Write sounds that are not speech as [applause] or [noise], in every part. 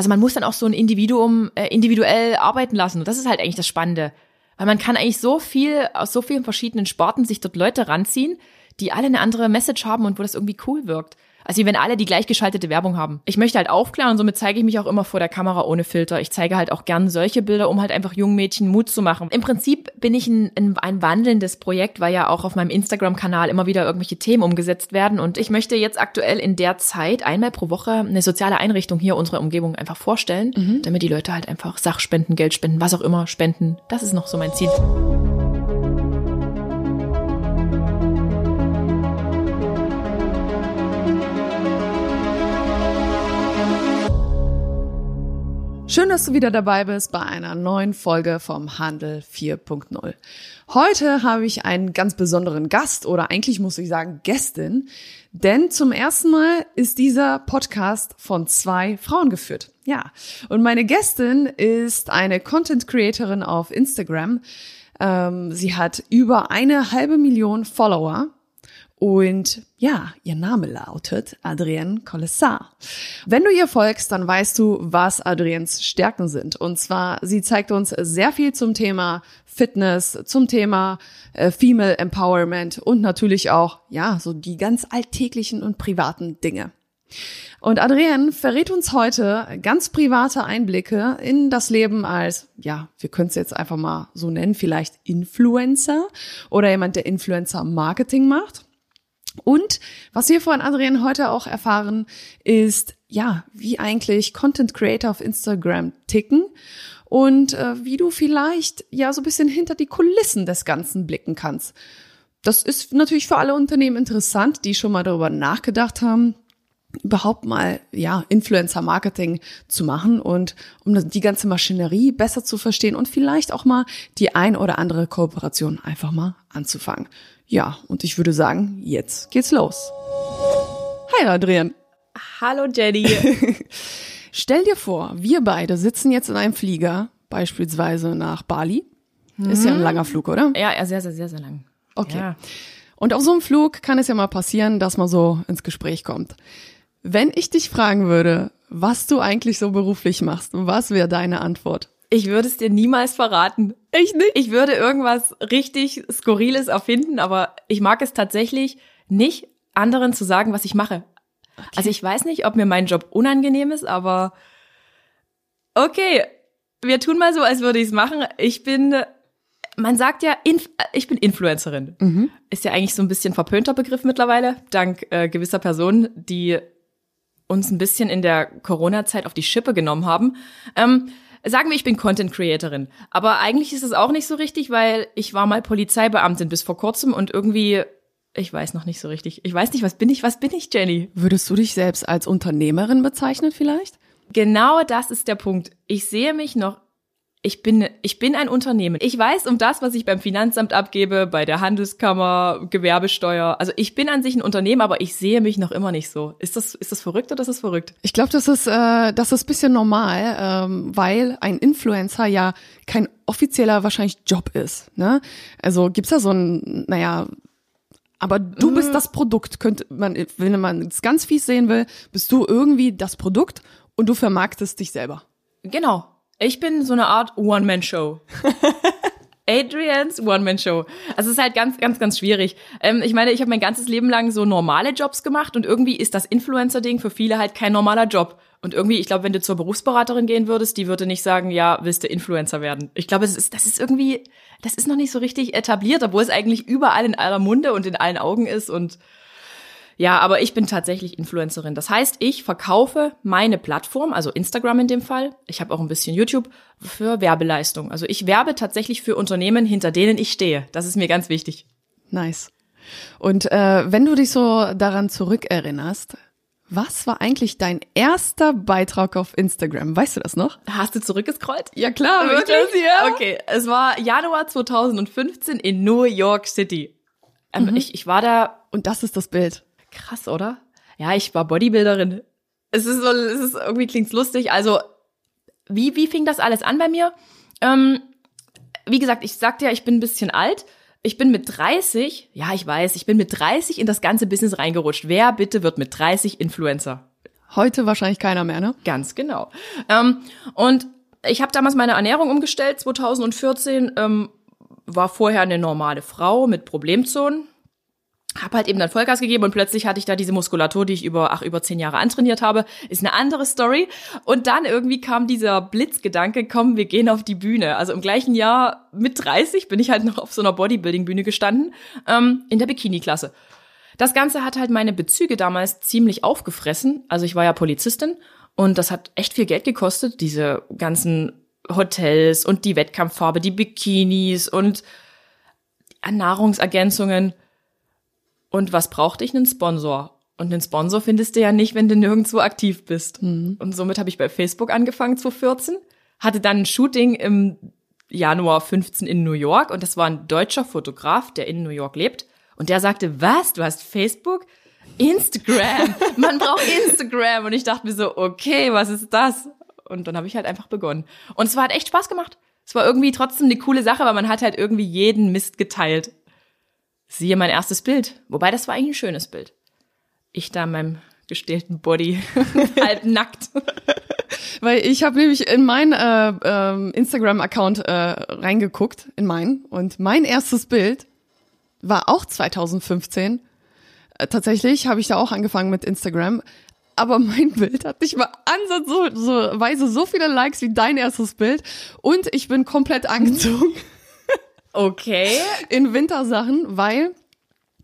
Also man muss dann auch so ein Individuum äh, individuell arbeiten lassen. Und das ist halt eigentlich das Spannende. Weil man kann eigentlich so viel aus so vielen verschiedenen Sporten sich dort Leute ranziehen, die alle eine andere Message haben und wo das irgendwie cool wirkt. Also wie wenn alle die gleichgeschaltete Werbung haben. Ich möchte halt aufklären und somit zeige ich mich auch immer vor der Kamera ohne Filter. Ich zeige halt auch gern solche Bilder, um halt einfach jungen Mädchen Mut zu machen. Im Prinzip bin ich ein, ein, ein wandelndes Projekt, weil ja auch auf meinem Instagram-Kanal immer wieder irgendwelche Themen umgesetzt werden. Und ich möchte jetzt aktuell in der Zeit einmal pro Woche eine soziale Einrichtung hier unserer Umgebung einfach vorstellen, mhm. damit die Leute halt einfach Sachspenden, Geld spenden, was auch immer spenden. Das ist noch so mein Ziel. Schön, dass du wieder dabei bist bei einer neuen Folge vom Handel 4.0. Heute habe ich einen ganz besonderen Gast oder eigentlich muss ich sagen Gästin, denn zum ersten Mal ist dieser Podcast von zwei Frauen geführt. Ja, und meine Gästin ist eine Content Creatorin auf Instagram. Ähm, sie hat über eine halbe Million Follower und ja, ihr Name lautet Adrienne Collessar. Wenn du ihr folgst, dann weißt du, was Adriens Stärken sind. Und zwar, sie zeigt uns sehr viel zum Thema Fitness, zum Thema äh, Female Empowerment und natürlich auch, ja, so die ganz alltäglichen und privaten Dinge. Und Adrienne verrät uns heute ganz private Einblicke in das Leben als, ja, wir können es jetzt einfach mal so nennen, vielleicht Influencer oder jemand, der Influencer Marketing macht. Und was wir von Adrian heute auch erfahren, ist, ja, wie eigentlich Content Creator auf Instagram ticken und äh, wie du vielleicht ja so ein bisschen hinter die Kulissen des Ganzen blicken kannst. Das ist natürlich für alle Unternehmen interessant, die schon mal darüber nachgedacht haben, überhaupt mal ja Influencer Marketing zu machen und um die ganze Maschinerie besser zu verstehen und vielleicht auch mal die ein oder andere Kooperation einfach mal anzufangen. Ja, und ich würde sagen, jetzt geht's los. Hi Adrian. Hallo Jenny. [laughs] Stell dir vor, wir beide sitzen jetzt in einem Flieger, beispielsweise nach Bali. Mhm. Ist ja ein mhm. langer Flug, oder? Ja, sehr, sehr, sehr, sehr lang. Okay. Ja. Und auf so einem Flug kann es ja mal passieren, dass man so ins Gespräch kommt. Wenn ich dich fragen würde, was du eigentlich so beruflich machst, was wäre deine Antwort? Ich würde es dir niemals verraten. Echt nicht? Ich würde irgendwas richtig Skurriles erfinden, aber ich mag es tatsächlich nicht, anderen zu sagen, was ich mache. Okay. Also ich weiß nicht, ob mir mein Job unangenehm ist, aber okay, wir tun mal so, als würde ich es machen. Ich bin, man sagt ja, ich bin Influencerin. Mhm. Ist ja eigentlich so ein bisschen verpönter Begriff mittlerweile, dank äh, gewisser Personen, die uns ein bisschen in der Corona-Zeit auf die Schippe genommen haben. Ähm, sagen wir, ich bin Content Creatorin. Aber eigentlich ist es auch nicht so richtig, weil ich war mal Polizeibeamtin bis vor kurzem und irgendwie, ich weiß noch nicht so richtig. Ich weiß nicht, was bin ich, was bin ich, Jenny? Würdest du dich selbst als Unternehmerin bezeichnen vielleicht? Genau das ist der Punkt. Ich sehe mich noch ich bin, ich bin ein Unternehmen. Ich weiß um das, was ich beim Finanzamt abgebe, bei der Handelskammer, Gewerbesteuer. Also ich bin an sich ein Unternehmen, aber ich sehe mich noch immer nicht so. Ist das, ist das verrückt oder ist das verrückt? Ich glaube, das ist, äh, das ist bisschen normal, ähm, weil ein Influencer ja kein offizieller wahrscheinlich Job ist. Ne? Also gibt's da so ein, naja, aber du bist das Produkt, könnte man, wenn man es ganz fies sehen will, bist du irgendwie das Produkt und du vermarktest dich selber. Genau, ich bin so eine Art One-Man-Show. [laughs] Adrians One-Man-Show. Also es ist halt ganz, ganz, ganz schwierig. Ähm, ich meine, ich habe mein ganzes Leben lang so normale Jobs gemacht und irgendwie ist das Influencer-Ding für viele halt kein normaler Job. Und irgendwie, ich glaube, wenn du zur Berufsberaterin gehen würdest, die würde nicht sagen, ja, willst du Influencer werden. Ich glaube, das ist, das ist irgendwie, das ist noch nicht so richtig etabliert, obwohl es eigentlich überall in aller Munde und in allen Augen ist und ja, aber ich bin tatsächlich Influencerin. Das heißt, ich verkaufe meine Plattform, also Instagram in dem Fall, ich habe auch ein bisschen YouTube, für Werbeleistung. Also ich werbe tatsächlich für Unternehmen, hinter denen ich stehe. Das ist mir ganz wichtig. Nice. Und äh, wenn du dich so daran zurückerinnerst, was war eigentlich dein erster Beitrag auf Instagram? Weißt du das noch? Hast du zurückgescrollt? Ja klar, wirklich. Ja. Okay, es war Januar 2015 in New York City. Ähm, mhm. ich, ich war da. Und das ist das Bild. Krass, oder? Ja, ich war Bodybuilderin. Es ist so, es ist irgendwie klingt's lustig. Also, wie, wie fing das alles an bei mir? Ähm, wie gesagt, ich sagte ja, ich bin ein bisschen alt. Ich bin mit 30, ja, ich weiß, ich bin mit 30 in das ganze Business reingerutscht. Wer bitte wird mit 30 Influencer? Heute wahrscheinlich keiner mehr, ne? Ganz genau. Ähm, und ich habe damals meine Ernährung umgestellt, 2014. Ähm, war vorher eine normale Frau mit Problemzonen. Hab halt eben dann Vollgas gegeben und plötzlich hatte ich da diese Muskulatur, die ich über, ach, über zehn Jahre antrainiert habe. Ist eine andere Story. Und dann irgendwie kam dieser Blitzgedanke, komm, wir gehen auf die Bühne. Also im gleichen Jahr mit 30 bin ich halt noch auf so einer Bodybuilding-Bühne gestanden, ähm, in der Bikini-Klasse. Das Ganze hat halt meine Bezüge damals ziemlich aufgefressen. Also ich war ja Polizistin und das hat echt viel Geld gekostet, diese ganzen Hotels und die Wettkampffarbe, die Bikinis und Nahrungsergänzungen. Und was brauchte ich? Einen Sponsor. Und einen Sponsor findest du ja nicht, wenn du nirgendwo aktiv bist. Mhm. Und somit habe ich bei Facebook angefangen 2014, hatte dann ein Shooting im Januar 15 in New York und das war ein deutscher Fotograf, der in New York lebt. Und der sagte, was, du hast Facebook? Instagram. [laughs] Man braucht Instagram. Und ich dachte mir so, okay, was ist das? Und dann habe ich halt einfach begonnen. Und es war halt echt Spaß gemacht. Es war irgendwie trotzdem eine coole Sache, weil man hat halt irgendwie jeden Mist geteilt. Siehe mein erstes Bild. Wobei, das war eigentlich ein schönes Bild. Ich da in meinem gestählten Body, [laughs] halb nackt. Weil ich habe nämlich in meinen äh, äh, Instagram-Account äh, reingeguckt, in meinen. Und mein erstes Bild war auch 2015. Äh, tatsächlich habe ich da auch angefangen mit Instagram. Aber mein [laughs] Bild hat nicht mal ansatzweise so viele Likes wie dein erstes Bild. Und ich bin komplett angezogen. Okay. In Wintersachen, weil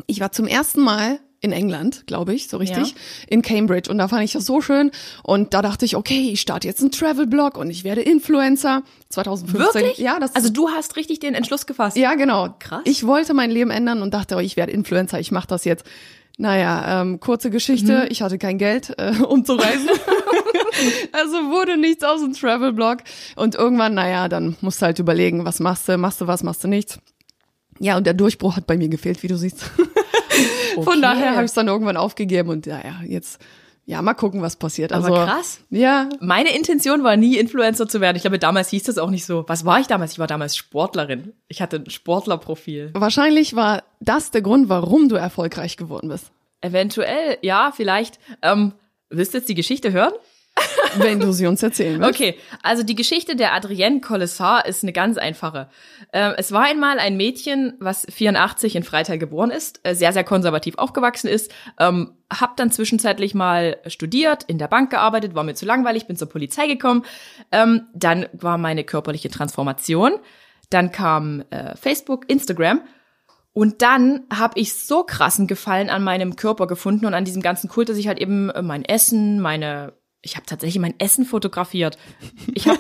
ich war zum ersten Mal in England, glaube ich, so richtig, ja. in Cambridge. Und da fand ich das so schön. Und da dachte ich, okay, ich starte jetzt einen Travel-Blog und ich werde Influencer. 2015. Wirklich? Ja, das also du hast richtig den Entschluss gefasst. Ja, genau. Krass. Ich wollte mein Leben ändern und dachte, oh, ich werde Influencer, ich mache das jetzt. Naja, ähm, kurze Geschichte, mhm. ich hatte kein Geld, äh, um zu reisen. [laughs] also wurde nichts aus dem Travel-Blog. Und irgendwann, naja, dann musst du halt überlegen, was machst du, machst du was, machst du nichts. Ja, und der Durchbruch hat bei mir gefehlt, wie du siehst. [laughs] Okay. Von daher habe ich es dann irgendwann aufgegeben und ja, ja, jetzt ja, mal gucken, was passiert. Also, Aber krass. Ja. Meine Intention war nie, Influencer zu werden. Ich glaube, damals hieß das auch nicht so. Was war ich damals? Ich war damals Sportlerin. Ich hatte ein Sportlerprofil. Wahrscheinlich war das der Grund, warum du erfolgreich geworden bist. Eventuell, ja, vielleicht. Ähm, willst du jetzt die Geschichte hören? Wenn du sie uns erzählen willst. Okay, also die Geschichte der Adrienne Collessar ist eine ganz einfache. Ähm, es war einmal ein Mädchen, was 84 in Freital geboren ist, äh, sehr, sehr konservativ aufgewachsen ist, ähm, hab dann zwischenzeitlich mal studiert, in der Bank gearbeitet, war mir zu langweilig, bin zur Polizei gekommen. Ähm, dann war meine körperliche Transformation. Dann kam äh, Facebook, Instagram und dann habe ich so krassen Gefallen an meinem Körper gefunden und an diesem ganzen Kult, dass ich halt eben äh, mein Essen, meine ich habe tatsächlich mein Essen fotografiert. Ich habe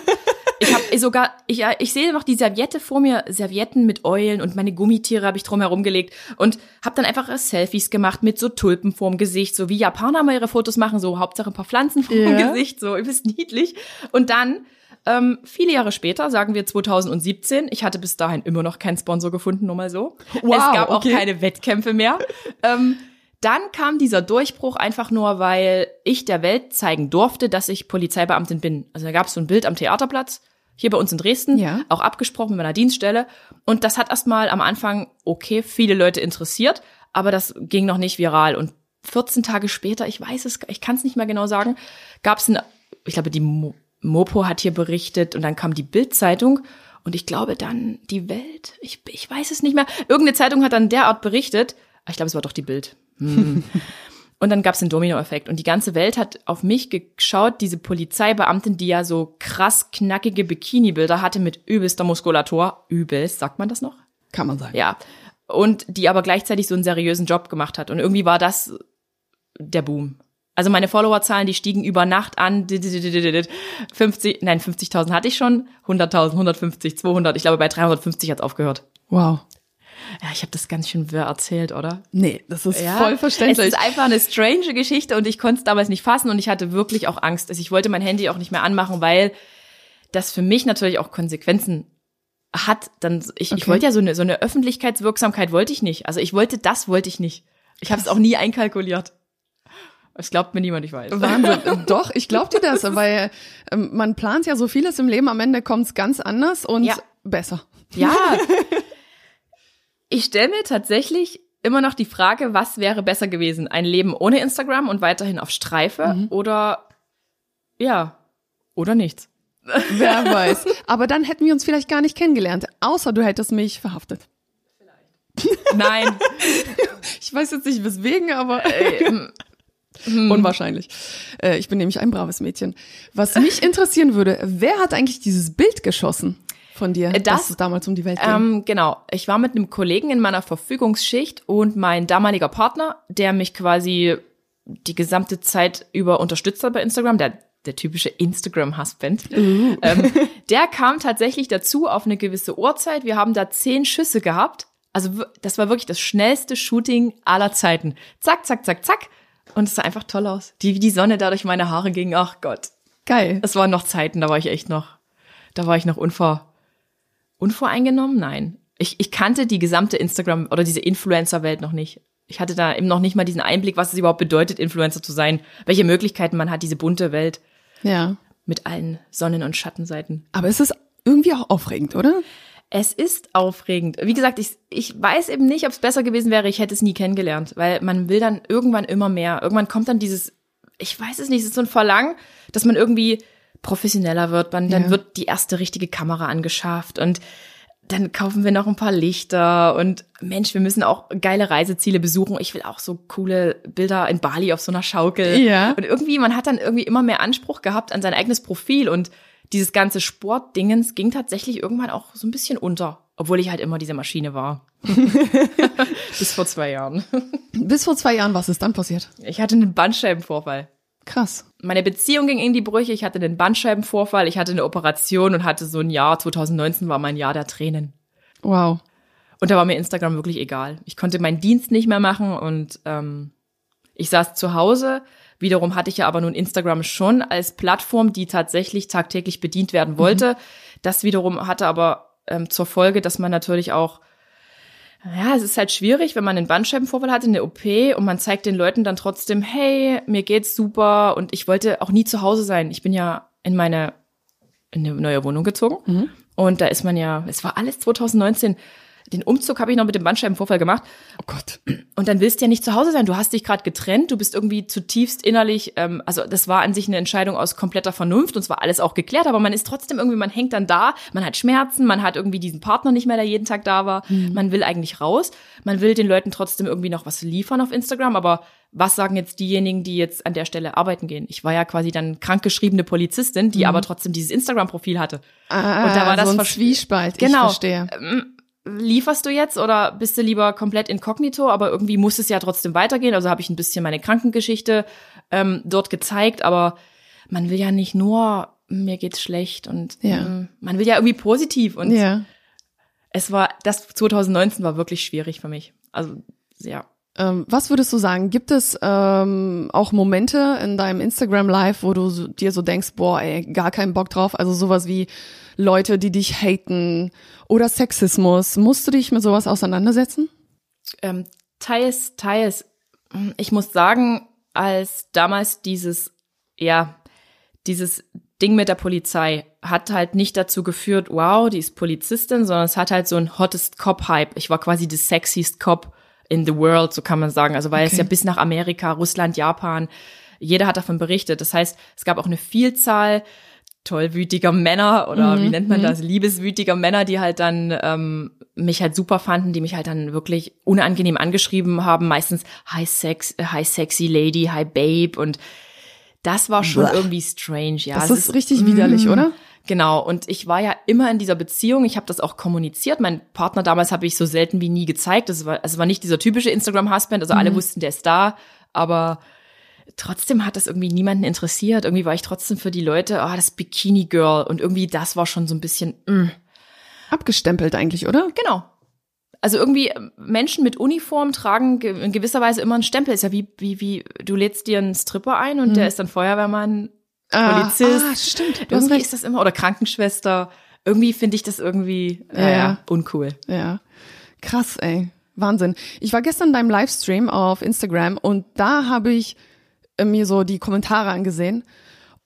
ich habe [laughs] sogar, ich, ich sehe noch die Serviette vor mir, Servietten mit Eulen und meine Gummitiere habe ich drum herum gelegt und habe dann einfach Selfies gemacht mit so Tulpen vorm Gesicht, so wie Japaner mal ihre Fotos machen, so Hauptsache ein paar Pflanzen vorm yeah. Gesicht, so übelst niedlich. Und dann ähm, viele Jahre später, sagen wir 2017, ich hatte bis dahin immer noch keinen Sponsor gefunden, nur mal so. Wow, es gab okay. auch keine Wettkämpfe mehr. ähm, dann kam dieser Durchbruch einfach nur, weil ich der Welt zeigen durfte, dass ich Polizeibeamtin bin. Also da gab es so ein Bild am Theaterplatz, hier bei uns in Dresden, ja. auch abgesprochen mit meiner Dienststelle. Und das hat erstmal am Anfang, okay, viele Leute interessiert, aber das ging noch nicht viral. Und 14 Tage später, ich weiß es, ich kann es nicht mehr genau sagen, gab es ein, ich glaube, die Mo Mopo hat hier berichtet und dann kam die Bild-Zeitung und ich glaube dann die Welt, ich, ich weiß es nicht mehr. Irgendeine Zeitung hat dann derart berichtet, ich glaube, es war doch die Bild. Hm. Und dann gab es den Dominoeffekt und die ganze Welt hat auf mich geschaut, diese Polizeibeamtin, die ja so krass knackige Bikini-Bilder hatte mit übelster Muskulatur. Übelst, sagt man das noch? Kann man sagen. Ja. Und die aber gleichzeitig so einen seriösen Job gemacht hat. Und irgendwie war das der Boom. Also meine Followerzahlen, die stiegen über Nacht an. 50, nein, 50.000 hatte ich schon. 100.000, 150, 200. Ich glaube, bei 350 hat's aufgehört. Wow. Ja, ich habe das ganz schön wirr erzählt, oder? Nee, das ist ja, voll verständlich. Es ist einfach eine strange Geschichte und ich konnte es damals nicht fassen und ich hatte wirklich auch Angst. Also ich wollte mein Handy auch nicht mehr anmachen, weil das für mich natürlich auch Konsequenzen hat. Dann ich, okay. ich wollte ja so eine so eine Öffentlichkeitswirksamkeit wollte ich nicht. Also ich wollte das wollte ich nicht. Ich habe es auch nie einkalkuliert. Es glaubt mir niemand, ich weiß. Wahnsinn. [laughs] Doch, ich glaub dir das, weil ähm, man plant ja so vieles im Leben, am Ende kommt's ganz anders und ja. besser. Ja, [laughs] Ich stelle mir tatsächlich immer noch die Frage, was wäre besser gewesen? Ein Leben ohne Instagram und weiterhin auf Streife Mhm. oder ja, oder nichts. [laughs] Wer weiß. Aber dann hätten wir uns vielleicht gar nicht kennengelernt, außer du hättest mich verhaftet. Nein. [laughs] Ich weiß jetzt nicht weswegen, aber ähm, [laughs] unwahrscheinlich. Äh, ich bin nämlich ein braves Mädchen. Was mich interessieren würde, wer hat eigentlich dieses Bild geschossen von dir, das- dass es damals um die Welt ging? ähm, genau. Ich war mit einem Kollegen in meiner Verfügungsschicht und mein damaliger Partner, der mich quasi die gesamte Zeit über unterstützt hat bei Instagram, der der typische Instagram-Husband, [laughs] ähm, [laughs] der kam tatsächlich dazu auf eine gewisse Uhrzeit. Wir haben da zehn Schüsse gehabt. Also das war wirklich das schnellste Shooting aller Zeiten. Zack, zack, zack, zack. Und es sah einfach toll aus. Die, wie die Sonne da durch meine Haare ging. Ach Gott. Geil. Es waren noch Zeiten, da war ich echt noch, da war ich noch unvor, unvoreingenommen? Nein. Ich, ich kannte die gesamte Instagram oder diese Influencer-Welt noch nicht. Ich hatte da eben noch nicht mal diesen Einblick, was es überhaupt bedeutet, Influencer zu sein, welche Möglichkeiten man hat, diese bunte Welt Ja. mit allen Sonnen- und Schattenseiten. Aber es ist irgendwie auch aufregend, oder? Es ist aufregend. Wie gesagt, ich, ich weiß eben nicht, ob es besser gewesen wäre, ich hätte es nie kennengelernt, weil man will dann irgendwann immer mehr. Irgendwann kommt dann dieses, ich weiß es nicht, es ist so ein Verlangen, dass man irgendwie professioneller wird. Man, dann Ja. wird die erste richtige Kamera angeschafft und dann kaufen wir noch ein paar Lichter und Mensch, wir müssen auch geile Reiseziele besuchen. Ich will auch so coole Bilder in Bali auf so einer Schaukel. Ja. Und irgendwie, man hat dann irgendwie immer mehr Anspruch gehabt an sein eigenes Profil und dieses ganze Sportdingens ging tatsächlich irgendwann auch so ein bisschen unter, obwohl ich halt immer diese Maschine war. [laughs] Bis vor zwei Jahren. Bis vor zwei Jahren, was ist dann passiert? Ich hatte einen Bandscheibenvorfall. Krass. Meine Beziehung ging in die Brüche, ich hatte einen Bandscheibenvorfall, ich hatte eine Operation und hatte so ein Jahr, 2019 war mein Jahr der Tränen. Wow. Und da war mir Instagram wirklich egal. Ich konnte meinen Dienst nicht mehr machen und ähm, ich saß zu Hause. Wiederum hatte ich ja aber nun Instagram schon als Plattform, die tatsächlich tagtäglich bedient werden wollte. Das wiederum hatte aber ähm, zur Folge, dass man natürlich auch ja, es ist halt schwierig, wenn man einen Bandscheibenvorfall hat in der OP und man zeigt den Leuten dann trotzdem, hey, mir geht's super und ich wollte auch nie zu Hause sein. Ich bin ja in meine in eine neue Wohnung gezogen und da ist man ja, es war alles 2019. Den Umzug habe ich noch mit dem Bandscheibenvorfall gemacht Oh Gott. und dann willst du ja nicht zu Hause sein. Du hast dich gerade getrennt, du bist irgendwie zutiefst innerlich, ähm, also das war an sich eine Entscheidung aus kompletter Vernunft und es war alles auch geklärt, aber man ist trotzdem irgendwie, man hängt dann da, man hat Schmerzen, man hat irgendwie diesen Partner nicht mehr, der jeden Tag da war, man will eigentlich raus, man will den Leuten trotzdem irgendwie noch was liefern auf Instagram, aber was sagen jetzt diejenigen, die jetzt an der Stelle arbeiten gehen? Ich war ja quasi dann krankgeschriebene Polizistin, die aber trotzdem dieses Instagram-Profil hatte. Ah, Und da war das so ein Zwiespalt. Genau. Ich verstehe. Lieferst du jetzt oder bist du lieber komplett inkognito, aber irgendwie muss es ja trotzdem weitergehen. Also habe ich ein bisschen meine Krankengeschichte ähm, dort gezeigt, aber man will ja nicht nur, mir geht's schlecht und Ja. ähm, man will ja irgendwie positiv und Ja. es war, das 2019 war wirklich schwierig für mich. Also ja. Ähm, was würdest du sagen? Gibt es ähm, auch Momente in deinem Instagram Live, wo du so, dir so denkst, boah, ey, gar keinen Bock drauf? Also sowas wie Leute, die dich haten oder Sexismus. Musst du dich mit sowas auseinandersetzen? Ähm, teils, teils. Ich muss sagen, als damals dieses, ja, dieses Ding mit der Polizei hat halt nicht dazu geführt, wow, die ist Polizistin, sondern es hat halt so ein hottest Cop-Hype. Ich war quasi the sexiest Cop in the world, so kann man sagen. Also weil es Okay. ja bis nach Amerika, Russland, Japan, jeder hat davon berichtet. Das heißt, es gab auch eine Vielzahl tollwütiger Männer oder wie nennt man das, liebeswütiger Männer, die halt dann ähm, mich halt super fanden, die mich halt dann wirklich unangenehm angeschrieben haben, meistens Hi Sex, Hi Sexy Lady, Hi Babe und das war schon Blech. irgendwie strange, ja. Das Es ist richtig widerlich, oder? Genau, und ich war ja immer in dieser Beziehung, ich habe das auch kommuniziert. Mein Partner damals habe ich so selten wie nie gezeigt. Es war, es war nicht dieser typische Instagram-Husband, also alle wussten, der ist da, aber trotzdem hat das irgendwie niemanden interessiert. Irgendwie war ich trotzdem für die Leute, ah, das Bikini-Girl und irgendwie das war schon so ein bisschen, mm, Abgestempelt eigentlich, oder? genau. Also irgendwie ähm, Menschen mit Uniform tragen ge- in gewisser Weise immer einen Stempel. Ist ja wie, wie, wie, du lädst dir einen Stripper ein und der ist dann Feuerwehrmann, Polizist. Ah, ah, stimmt. Irgendwie ist das immer, oder Krankenschwester. Irgendwie finde ich das irgendwie, Ja, ja, ja. ja, uncool. Ja. Krass, ey. Wahnsinn. Ich war gestern in deinem Livestream auf Instagram und da habe ich äh, mir so die Kommentare angesehen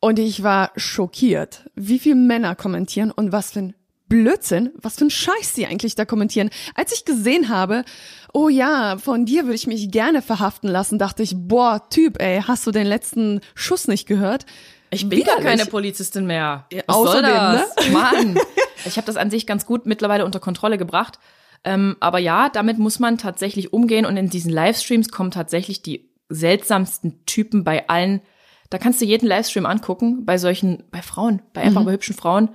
und ich war schockiert, wie viele Männer kommentieren und was für ein Blödsinn, was für ein Scheiß die eigentlich da kommentieren. Als ich gesehen habe, oh ja, von dir würde ich mich gerne verhaften lassen, dachte ich, boah, Typ, ey, hast du den letzten Schuss nicht gehört? Ich bin gar keine Polizistin mehr. Was außerdem, soll das? Ne? Mann. Ich habe das an sich ganz gut mittlerweile unter Kontrolle gebracht. Ähm, aber ja, damit muss man tatsächlich umgehen und in diesen Livestreams kommen tatsächlich die seltsamsten Typen bei allen. Da kannst du jeden Livestream angucken, bei solchen, bei Frauen, bei einfach mhm. bei hübschen Frauen.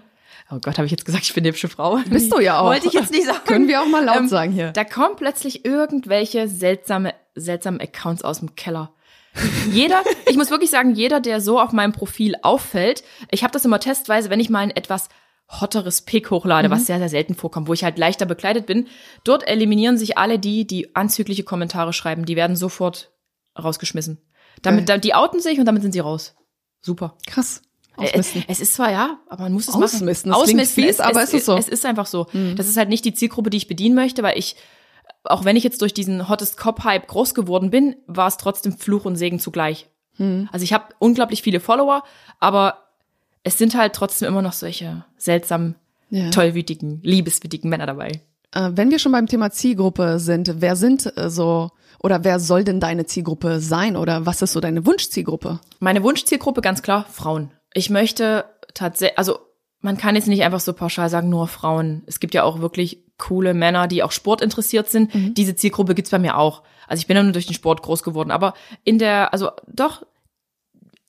Oh Gott, habe ich jetzt gesagt, ich bin eine hübsche Frau? Bist du ja auch. Wollte ich jetzt nicht sagen. Können wir auch mal laut ähm, sagen hier. Da kommen plötzlich irgendwelche seltsame, seltsame Accounts aus dem Keller. jeder, [laughs] ich muss wirklich sagen, jeder, der so auf meinem Profil auffällt, ich habe das immer testweise, wenn ich mal ein etwas hotteres Pick hochlade, mhm. was sehr, sehr selten vorkommt, wo ich halt leichter bekleidet bin. Dort eliminieren sich alle die, die anzügliche Kommentare schreiben. Die werden sofort rausgeschmissen. Damit, okay. die outen sich und damit sind sie raus. Super. Krass. Äh, Ausmisten. Es ist zwar ja, aber man muss es Ausmisten. machen. Ausmisten. Fies, es, aber es, es ist so. Es ist einfach so. Mhm. Das ist halt nicht die Zielgruppe, die ich bedienen möchte, weil ich, auch wenn ich jetzt durch diesen Hottest Cop Hype groß geworden bin, war es trotzdem Fluch und Segen zugleich. Mhm. Also ich habe unglaublich viele Follower, aber es sind halt trotzdem immer noch solche seltsamen, ja. tollwütigen, liebeswütigen Männer dabei. Äh, wenn wir schon beim Thema Zielgruppe sind, wer sind äh, so oder wer soll denn deine Zielgruppe sein oder was ist so deine Wunschzielgruppe? Meine Wunschzielgruppe ganz klar Frauen. Ich möchte tatsächlich, also man kann jetzt nicht einfach so pauschal sagen, nur Frauen. Es gibt ja auch wirklich coole Männer, die auch Sport interessiert sind. Mhm. Diese Zielgruppe gibt's bei mir auch. Also ich bin ja nur durch den Sport groß geworden, aber in der, also doch,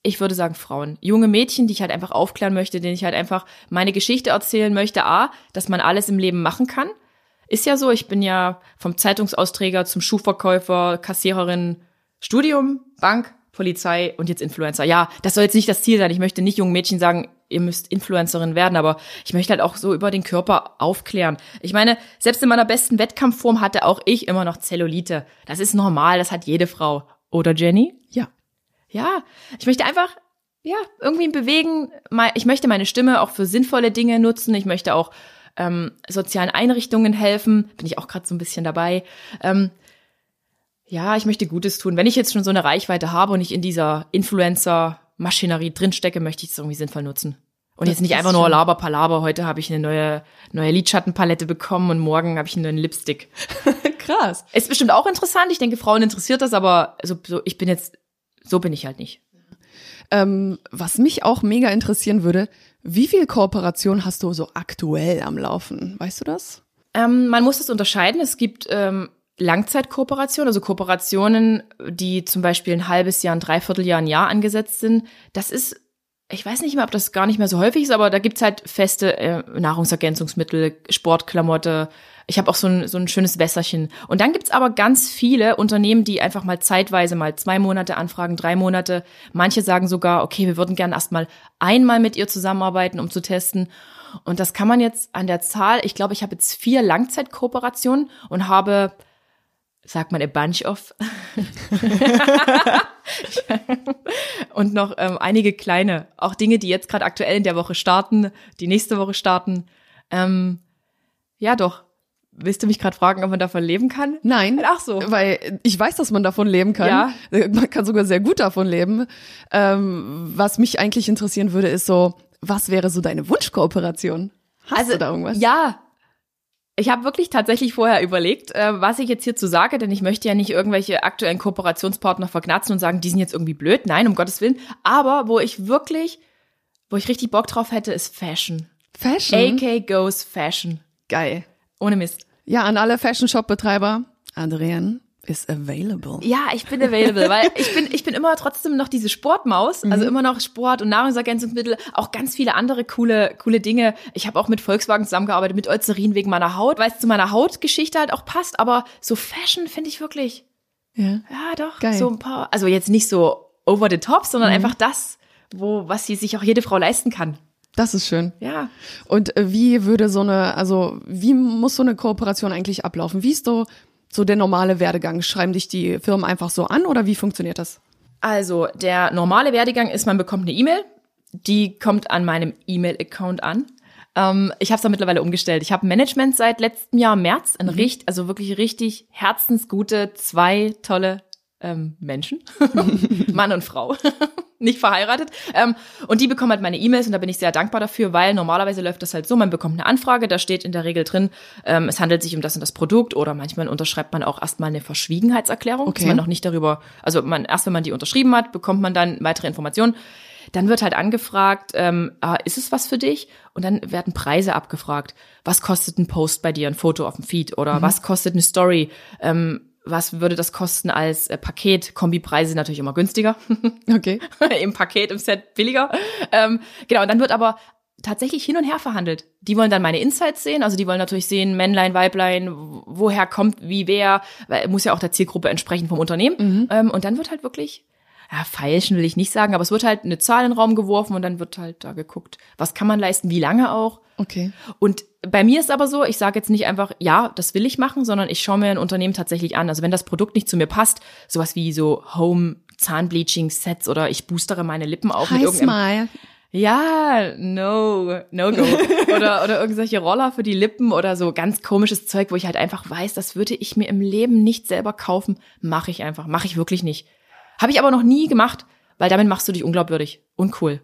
ich würde sagen Frauen. Junge Mädchen, die ich halt einfach aufklären möchte, denen ich halt einfach meine Geschichte erzählen möchte. A, dass man alles im Leben machen kann. Ist ja so, ich bin ja vom Zeitungsausträger zum Schuhverkäufer, Kassiererin, Studium, Bank, Polizei und jetzt Influencer. Ja, das soll jetzt nicht das Ziel sein. Ich möchte nicht jungen Mädchen sagen, ihr müsst Influencerin werden, aber ich möchte halt auch so über den Körper aufklären. Ich meine, selbst in meiner besten Wettkampfform hatte auch ich immer noch Zellulite. Das ist normal, das hat jede Frau. Oder Jenny? Ja. Ja, ich möchte einfach ja, irgendwie bewegen. Ich möchte meine Stimme auch für sinnvolle Dinge nutzen. Ich möchte auch ähm, sozialen Einrichtungen helfen. Bin ich auch gerade so ein bisschen dabei. Ähm, ja, ich möchte Gutes tun. Wenn ich jetzt schon so eine Reichweite habe und ich in dieser Influencer-Maschinerie drinstecke, möchte ich es irgendwie sinnvoll nutzen. Und das jetzt nicht einfach nur Laber Palaber. Heute habe ich eine neue, neue Lidschattenpalette bekommen und morgen habe ich einen neuen Lipstick. [laughs] Krass. Ist bestimmt auch interessant. Ich denke, Frauen interessiert das, aber so, so, ich bin jetzt, so bin ich halt nicht. Ähm, was mich auch mega interessieren würde, wie viel Kooperation hast du so aktuell am Laufen? Weißt du das? Ähm, man muss das unterscheiden. Es gibt ähm, Langzeitkooperation, also Kooperationen, die zum Beispiel ein halbes Jahr, ein Dreivierteljahr, ein Jahr angesetzt sind. Das ist, ich weiß nicht mehr, ob das gar nicht mehr so häufig ist, aber da gibt's halt feste äh, Nahrungsergänzungsmittel, Sportklamotte. Ich habe auch so ein, so ein schönes Wässerchen. Und dann gibt's aber ganz viele Unternehmen, die einfach mal zeitweise mal zwei Monate anfragen, drei Monate. Manche sagen sogar, okay, wir würden gerne erstmal einmal mit ihr zusammenarbeiten, um zu testen. Und das kann man jetzt an der Zahl, ich glaube, ich habe jetzt vier Langzeitkooperationen und habe sagt man a bunch of. [laughs] und noch ähm, einige kleine, auch Dinge, die jetzt gerade aktuell in der Woche starten, die nächste Woche starten. Ähm, ja, doch. Willst du mich gerade fragen, ob man davon leben kann? Nein. Ach so. Weil ich weiß, dass man davon leben kann. Ja. Man kann sogar sehr gut davon leben. Ähm, was mich eigentlich interessieren würde, ist so, was wäre so deine Wunschkooperation? Hast also, du da irgendwas? Ja, ich habe wirklich tatsächlich vorher überlegt, äh, was ich jetzt hierzu sage, denn ich möchte ja nicht irgendwelche aktuellen Kooperationspartner verknatzen und sagen, die sind jetzt irgendwie blöd. Nein, um Gottes Willen. Aber wo ich wirklich, wo ich richtig Bock drauf hätte, ist Fashion. Fashion? AK Goes Fashion. Geil. Ohne Mist. Ja, an alle Fashion Shop Betreiber. Adrian, is available. Ja, ich bin available, weil ich bin, ich bin immer trotzdem noch diese Sportmaus, also mhm. immer noch Sport und Nahrungsergänzungsmittel, auch ganz viele andere coole, coole Dinge. Ich habe auch mit Volkswagen zusammengearbeitet, mit Eucerin wegen meiner Haut, weil es zu meiner Hautgeschichte halt auch passt, aber so Fashion finde ich wirklich. Ja. Ja, doch. Geil. So ein paar, also jetzt nicht so over the top, sondern mhm. einfach das, wo, was sie sich auch jede Frau leisten kann. Das ist schön. Ja. Und äh, wie würde so eine, also wie muss so eine Kooperation eigentlich ablaufen? Wie ist so so der normale Werdegang? Schreiben dich die Firmen einfach so an oder wie funktioniert das? Also, der normale Werdegang ist, man bekommt eine E-Mail, die kommt an meinem E-Mail-Account an. Ähm, ich habe es da mittlerweile umgestellt. Ich habe Management seit letztem Jahr März, ein mhm. richtig, also wirklich richtig herzensgute, zwei tolle ähm, Menschen, [laughs] Mann und Frau. [laughs] nicht verheiratet. Ähm, und die bekommen halt meine E-Mails und da bin ich sehr dankbar dafür, weil normalerweise läuft das halt so, man bekommt eine Anfrage, da steht in der Regel drin, ähm, es handelt sich um das und das Produkt oder manchmal unterschreibt man auch erstmal eine Verschwiegenheitserklärung, Okay. dass man noch nicht darüber, also man erst wenn man die unterschrieben hat, bekommt man dann weitere Informationen. Dann wird halt angefragt, ähm, ah, ist es was für dich? Und dann werden Preise abgefragt. Was kostet ein Post bei dir, ein Foto auf dem Feed? Oder was kostet eine Story? Ähm, was würde das kosten als äh, Paket? Kombipreise sind natürlich immer günstiger. [laughs] Okay. [laughs] Im Paket, im Set billiger. Ähm, genau, und dann wird aber tatsächlich hin und her verhandelt. Die wollen dann meine Insights sehen, also die wollen natürlich sehen, Männlein, Weiblein, wo- woher kommt, wie wer, weil muss ja auch der Zielgruppe entsprechen vom Unternehmen. Ähm, und dann wird halt wirklich, ja, feilschen will ich nicht sagen, aber es wird halt eine Zahl in den Raum geworfen und dann wird halt da geguckt, was kann man leisten, wie lange auch. Okay. Und bei mir ist aber so, ich sage jetzt nicht einfach, ja, das will ich machen, sondern ich schaue mir ein Unternehmen tatsächlich an. Also wenn das Produkt nicht zu mir passt, sowas wie so Home Zahnbleaching Sets oder ich boostere meine Lippen auf mit Hi, irgendeinem Smile. ja, no, no go. [laughs] Oder, oder irgendwelche Roller für die Lippen oder so ganz komisches Zeug, wo ich halt einfach weiß, das würde ich mir im Leben nicht selber kaufen. Mache ich einfach, mache ich wirklich nicht. Habe ich aber noch nie gemacht, weil damit machst du dich unglaubwürdig. Uncool.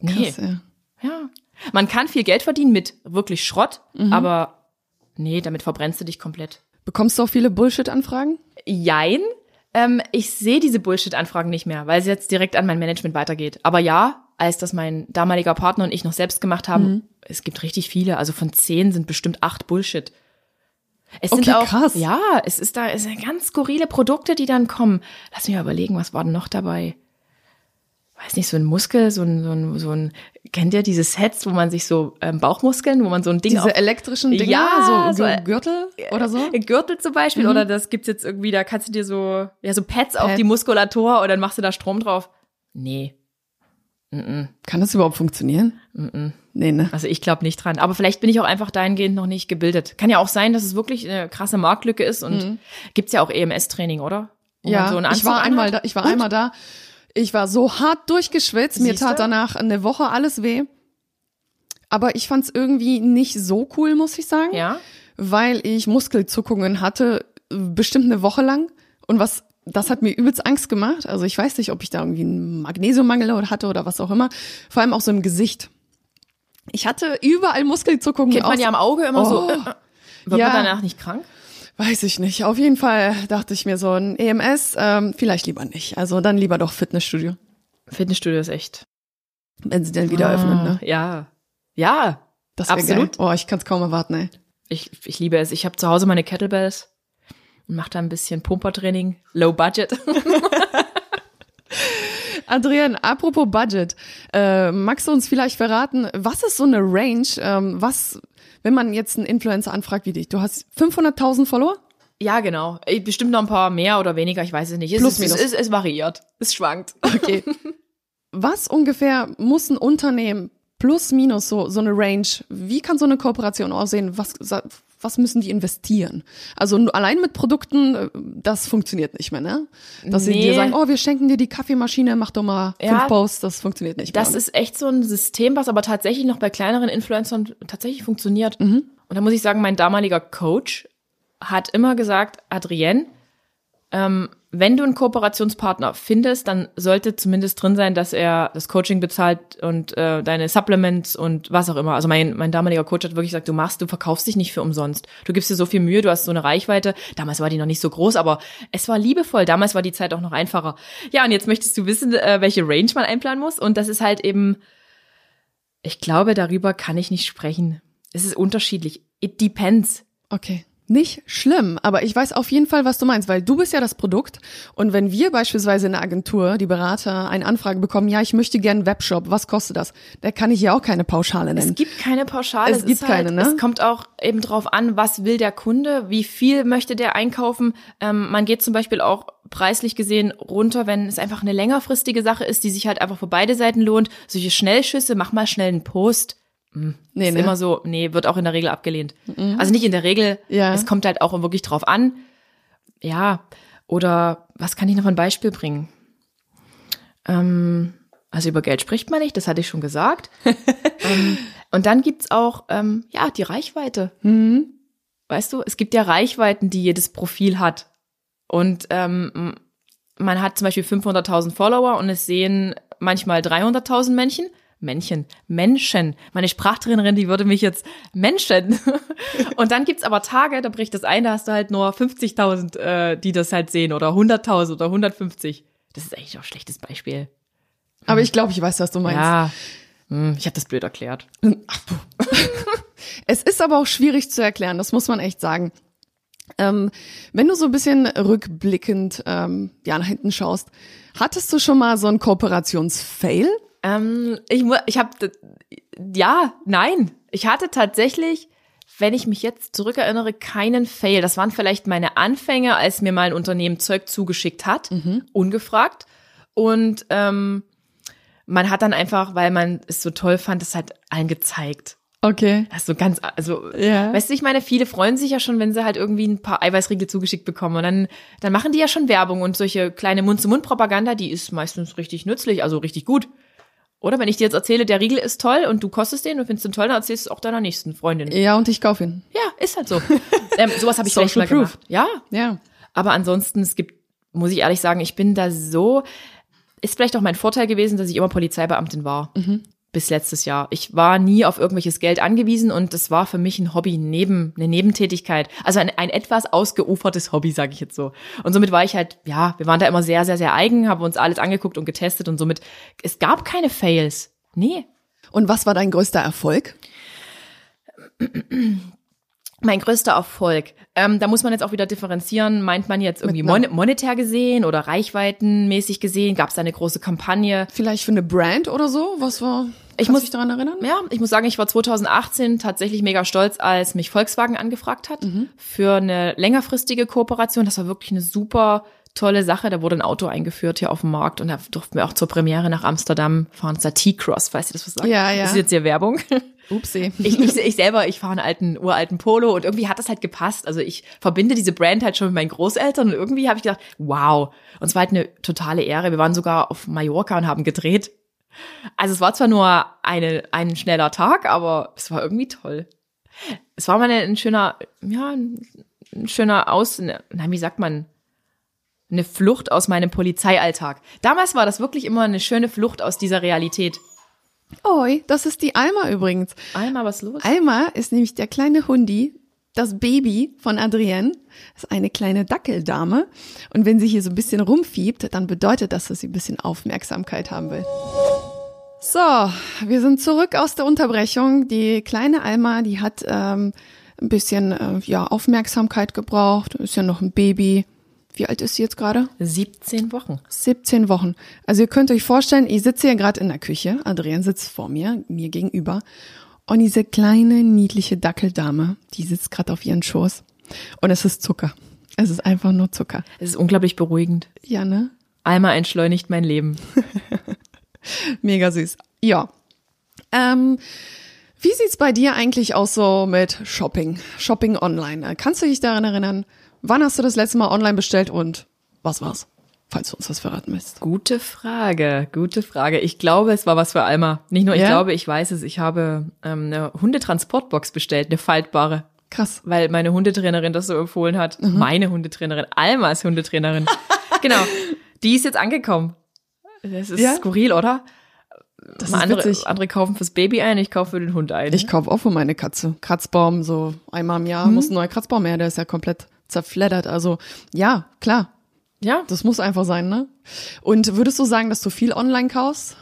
Nee. Krass, ja. Ja. Man kann viel Geld verdienen mit wirklich Schrott, aber nee, damit verbrennst du dich komplett. Bekommst du auch viele Bullshit-Anfragen? Jein. Ähm, ich sehe diese Bullshit-Anfragen nicht mehr, weil sie jetzt direkt an mein Management weitergeht. Aber ja, als das mein damaliger Partner und ich noch selbst gemacht haben, es gibt richtig viele. Also von zehn sind bestimmt acht Bullshit. Es sind Okay, auch, krass. ja, es ist da, es sind ganz skurrile Produkte, die dann kommen. Lass mich mal überlegen, was war denn noch dabei? Weiß nicht, so ein Muskel, so ein, so ein, so ein, kennt ihr diese Sets, wo man sich so ähm, Bauchmuskeln, wo man so ein Ding auf Diese elektrischen Dinger, Ja, so, so, so Gürtel oder so? Gürtel zum Beispiel, oder das gibt's jetzt irgendwie, da kannst du dir so, ja, so Pads auf Pad. die Muskulatur und dann machst du da Strom drauf. Nee, Kann das überhaupt funktionieren? Nee, ne? also ich glaube nicht dran. Aber vielleicht bin ich auch einfach dahingehend noch nicht gebildet. Kann ja auch sein, dass es wirklich eine krasse Marktlücke ist und gibt's ja auch EMS-Training, oder? Wo Ja, so ich war einmal da, ich war einmal da. Ich war so hart durchgeschwitzt, mir Siehste? tat danach eine Woche alles weh. Aber ich fand's irgendwie nicht so cool, muss ich sagen. Ja. Weil ich Muskelzuckungen hatte, bestimmt eine Woche lang. Und was, das hat mir übelst Angst gemacht. Also ich weiß nicht, ob ich da irgendwie einen Magnesiummangel hatte oder was auch immer. Vor allem auch so im Gesicht. Ich hatte überall Muskelzuckungen. Kennt man ja am Auge immer so. Oh. Äh, äh. Wird Ja. man danach nicht krank? Weiß ich nicht. Auf jeden Fall dachte ich mir so ein EMS, ähm, vielleicht lieber nicht. Also dann lieber doch Fitnessstudio, Fitnessstudio ist echt. wenn sie dann wieder öffnen. Ne? Ah, Ja. Ja. Das absolut. Geil. Oh, ich kann es kaum erwarten. Ey. Ich, ich liebe es. Ich habe zu Hause meine Kettlebells und mache da ein bisschen Pumpertraining, Low Budget. [laughs] Adrian, apropos Budget, äh, magst du uns vielleicht verraten, was ist so eine Range, ähm, was, wenn man jetzt einen Influencer anfragt wie dich, du hast 500.000 Follower? ja, genau. Eh, Bestimmt noch ein paar mehr oder weniger, ich weiß es nicht. Es, Plus, minus. es, ist, es variiert. Es schwankt. Okay. [laughs] was ungefähr muss ein Unternehmen plus minus so, so eine Range, wie kann so eine Kooperation aussehen? Was, was müssen die investieren? Also allein mit Produkten, äh, das funktioniert nicht mehr, ne? Dass sie Nee. dir sagen, oh, wir schenken dir die Kaffeemaschine, mach doch mal Ja. fünf Posts, das funktioniert nicht Das mehr. ist echt so ein System, was aber tatsächlich noch bei kleineren Influencern tatsächlich funktioniert. Mhm. Und da muss ich sagen, mein damaliger Coach hat immer gesagt, Adrienne, ähm, wenn du einen Kooperationspartner findest, dann sollte zumindest drin sein, dass er das Coaching bezahlt und äh, deine Supplements und was auch immer. Also mein, mein damaliger Coach hat wirklich gesagt, du machst, du verkaufst dich nicht für umsonst. Du gibst dir so viel Mühe, du hast so eine Reichweite. Damals war die noch nicht so groß, aber es war liebevoll. Damals war die Zeit auch noch einfacher. Ja, und jetzt möchtest du wissen, äh, welche Range man einplanen muss. Und das ist halt eben, ich glaube, darüber kann ich nicht sprechen. Es ist unterschiedlich. It depends. Okay. Nicht schlimm, aber ich weiß auf jeden Fall, was du meinst, weil du bist ja das Produkt und wenn wir beispielsweise in der Agentur, die Berater, eine Anfrage bekommen, ja, ich möchte gerne einen Webshop, was kostet das? Da kann ich ja auch keine Pauschale nennen. Es gibt keine Pauschale. Es gibt ist halt, keine, ne? Es kommt auch eben drauf an, was will der Kunde, wie viel möchte der einkaufen. Ähm, man geht zum Beispiel auch preislich gesehen runter, wenn es einfach eine längerfristige Sache ist, die sich halt einfach für beide Seiten lohnt. Solche Schnellschüsse, mach mal schnell einen Post. Nee, ist ne? immer so, nee, wird auch in der Regel abgelehnt. Also nicht in der Regel, Ja. es kommt halt auch wirklich drauf an. Ja, oder was kann ich noch ein Beispiel bringen? Ähm, also über Geld spricht man nicht, das hatte ich schon gesagt. [laughs] ähm, und dann gibt's auch, ähm, ja, die Reichweite. Mhm. Weißt du, es gibt ja Reichweiten, die jedes Profil hat. Und ähm, man hat zum Beispiel 500.000 Follower und es sehen manchmal 300.000 Männchen. Männchen, Menschen. Meine Sprachtrainerin, die würde mich jetzt Menschen. [laughs] Und dann gibt's aber Tage, da bricht das ein, da hast du halt nur 50.000, äh, die das halt sehen oder 100.000 oder 150. Das ist eigentlich auch ein schlechtes Beispiel. Aber ich glaube, ich weiß, was du meinst. Ja, hm, ich habe das blöd erklärt. [laughs] Es ist aber auch schwierig zu erklären, das muss man echt sagen. Ähm, wenn du so ein bisschen rückblickend ähm, ja, nach hinten schaust, hattest du schon mal so einen Kooperationsfail? Ähm, ich ich habe ja, nein, ich hatte tatsächlich, wenn ich mich jetzt zurückerinnere, keinen Fail. Das waren vielleicht meine Anfänge, als mir mal ein Unternehmen Zeug zugeschickt hat, ungefragt. Und ähm, man hat dann einfach, weil man es so toll fand, es halt allen gezeigt. Okay. Das ist so ganz, also, Ja. weißt du, ich meine, viele freuen sich ja schon, wenn sie halt irgendwie ein paar Eiweißriegel zugeschickt bekommen. Und dann, dann machen die ja schon Werbung und solche kleine Mund-zu-Mund-Propaganda, die ist meistens richtig nützlich, also richtig gut. Oder wenn ich dir jetzt erzähle, der Riegel ist toll und du kostest den und findest ihn toll, dann erzählst du es auch deiner nächsten Freundin. Ja, und ich kauf ihn. Ja, ist halt so. [laughs] ähm, sowas habe ich vielleicht mal proof. gemacht. Ja, Ja. aber ansonsten, es gibt, muss ich ehrlich sagen, ich bin da so, ist vielleicht auch mein Vorteil gewesen, dass ich immer Polizeibeamtin war. Bis letztes Jahr. Ich war nie auf irgendwelches Geld angewiesen und das war für mich ein Hobby neben, eine Nebentätigkeit. Also ein, ein etwas ausgeufertes Hobby, sage ich jetzt so. Und somit war ich halt, ja, wir waren da immer sehr, sehr, sehr eigen, haben uns alles angeguckt und getestet und somit, es gab keine Fails. Nee. Und was war dein größter Erfolg? Mein größter Erfolg. Ähm, da muss man jetzt auch wieder differenzieren. Meint man jetzt irgendwie mon monetär gesehen oder reichweitenmäßig gesehen? Gab es da eine große Kampagne? Vielleicht für eine Brand oder so? Was war? Ich kannst muss- dich daran erinnern? Ja, ich muss sagen, ich war 2018 tatsächlich mega stolz, als mich Volkswagen angefragt hat für eine längerfristige Kooperation. Das war wirklich eine super tolle Sache. Da wurde ein Auto eingeführt hier auf dem Markt und da durften wir auch zur Premiere nach Amsterdam fahren. Das ist der T-Cross, weißt du das was sagt? Ja, ja. Das ist jetzt hier Werbung. [laughs] Upsi. Ich, ich, ich selber, ich fahre einen alten, uralten Polo und irgendwie hat das halt gepasst. Also ich verbinde diese Brand halt schon mit meinen Großeltern und irgendwie habe ich gedacht, wow. Und es war halt eine totale Ehre. Wir waren sogar auf Mallorca und haben gedreht. Also es war zwar nur eine, ein schneller Tag, aber es war irgendwie toll. Es war mal ein, schöner, ja, ein, schöner Aus, ne, nein, wie sagt man? Eine Flucht aus meinem Polizeialltag. Damals war das wirklich immer eine schöne Flucht aus dieser Realität. Oi, das ist die Alma übrigens. Alma, was los? Alma ist nämlich der kleine Hundi, das Baby von Adrienne. Das ist eine kleine Dackeldame. Und wenn sie hier so ein bisschen rumfiebt, dann bedeutet das, dass sie ein bisschen Aufmerksamkeit haben will. So, wir sind zurück aus der Unterbrechung. Die kleine Alma, die hat ähm, ein bisschen äh, ja, Aufmerksamkeit gebraucht. Ist ja noch ein Baby. Wie alt ist sie jetzt gerade? 17 Wochen. 17 Wochen. Also ihr könnt euch vorstellen, ich sitze hier gerade in der Küche, Adrian sitzt vor mir, mir gegenüber. Und diese kleine, niedliche Dackeldame, die sitzt gerade auf ihren Schoß. Und es ist Zucker. Es ist einfach nur Zucker. Es ist unglaublich beruhigend. Ja, ne? Alma entschleunigt mein Leben. [laughs] Mega süß. Ja. Ähm, wie sieht's bei dir eigentlich aus so mit Shopping? Shopping online. Kannst du dich daran erinnern? Wann hast du das letzte Mal online bestellt und was war's? Falls du uns das verraten willst. Gute Frage, gute Frage. Ich glaube, es war was für Alma. Nicht nur ich Ja? glaube, ich weiß es. Ich habe ähm, eine Hundetransportbox bestellt, eine faltbare, Krass. weil meine Hundetrainerin das so empfohlen hat. Mhm. Meine Hundetrainerin, Almas Hundetrainerin. [laughs] genau. Die ist jetzt angekommen. Das ist Ja? skurril, oder? Das ist andere, witzig. andere kaufen fürs Baby ein, ich kaufe für den Hund ein. Ich kaufe auch für meine Katze. Kratzbaum, so einmal im Jahr muss ein neuer Kratzbaum her, der ist ja komplett zerfleddert. Also ja, klar, ja, das muss einfach sein, ne? Und würdest du sagen, dass du viel online kaufst?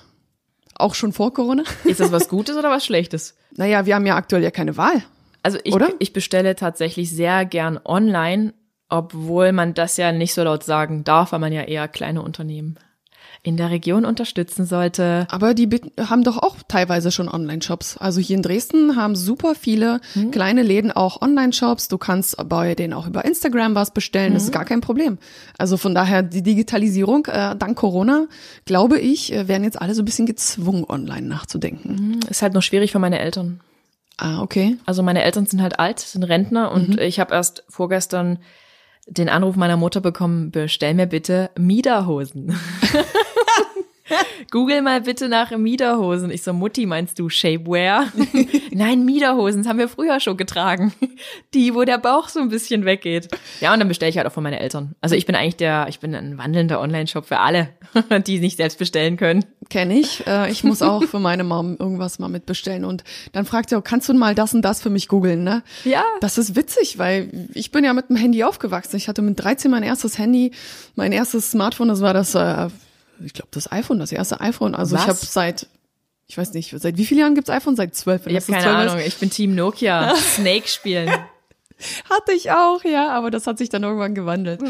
Auch schon vor Corona? ist das was Gutes oder was Schlechtes? [laughs] naja, wir haben ja aktuell ja keine Wahl. Also ich, Oder? ich bestelle tatsächlich sehr gern online, obwohl man das ja nicht so laut sagen darf, weil man ja eher kleine Unternehmen in der Region unterstützen sollte. Aber die haben doch auch teilweise schon Online-Shops. Also hier in Dresden haben super viele kleine Läden auch Online-Shops. Du kannst bei denen auch über Instagram was bestellen. Das ist gar kein Problem. Also von daher die Digitalisierung, äh, dank Corona, glaube ich, äh, werden jetzt alle so ein bisschen gezwungen, online nachzudenken. Ist halt noch schwierig für meine Eltern. Ah, okay. Also meine Eltern sind halt alt, sind Rentner und ich habe erst vorgestern den Anruf meiner Mutter bekommen, bestell mir bitte Miederhosen. [laughs] [laughs] Google mal bitte nach Miederhosen. Ich so, Mutti, meinst du Shapewear? [laughs] Nein, Miederhosen, das haben wir früher schon getragen. Die, wo der Bauch so ein bisschen weggeht. Ja, und dann bestelle ich halt auch von meinen Eltern. Also ich bin eigentlich der, ich bin ein wandelnder Online-Shop für alle, [laughs] die nicht selbst bestellen können. Kenne ich. Äh, ich muss auch für meine Mom irgendwas mal mitbestellen. Und dann fragt sie auch, kannst du mal das und das für mich googeln, ne? Ja. Das ist witzig, weil ich bin ja mit dem Handy aufgewachsen. Ich hatte mit 13 mein erstes Handy, mein erstes Smartphone, das war das, äh, ich glaube, das iPhone, das erste iPhone. Also Was? ich habe seit, ich weiß nicht, seit wie vielen Jahren gibt's iPhone? Seit zwölf. Ich habe keine 12 ist. Ahnung, ich bin Team Nokia. [laughs] Snake spielen. [laughs] Hatte ich auch, ja, aber das hat sich dann irgendwann gewandelt.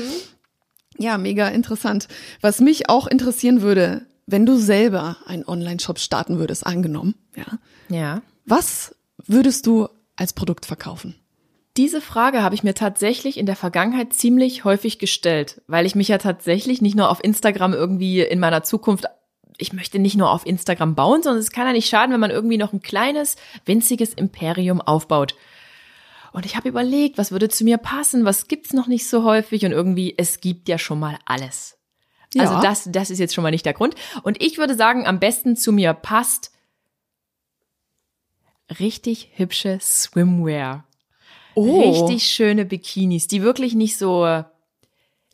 Ja, mega interessant. Was mich auch interessieren würde, wenn du selber einen Online-Shop starten würdest, angenommen, ja, Ja. was würdest du als Produkt verkaufen? Diese Frage habe ich mir tatsächlich in der Vergangenheit ziemlich häufig gestellt, weil ich mich ja tatsächlich nicht nur auf Instagram irgendwie in meiner Zukunft, ich möchte nicht nur auf Instagram bauen, sondern es kann ja nicht schaden, wenn man irgendwie noch ein kleines, winziges Imperium aufbaut. Und ich habe überlegt, was würde zu mir passen, was gibt's noch nicht so häufig und irgendwie, es gibt ja schon mal alles. Also Ja. das, das ist jetzt schon mal nicht der Grund. Und ich würde sagen, am besten zu mir passt richtig hübsche Swimwear. Oh, Richtig schöne Bikinis, die wirklich nicht so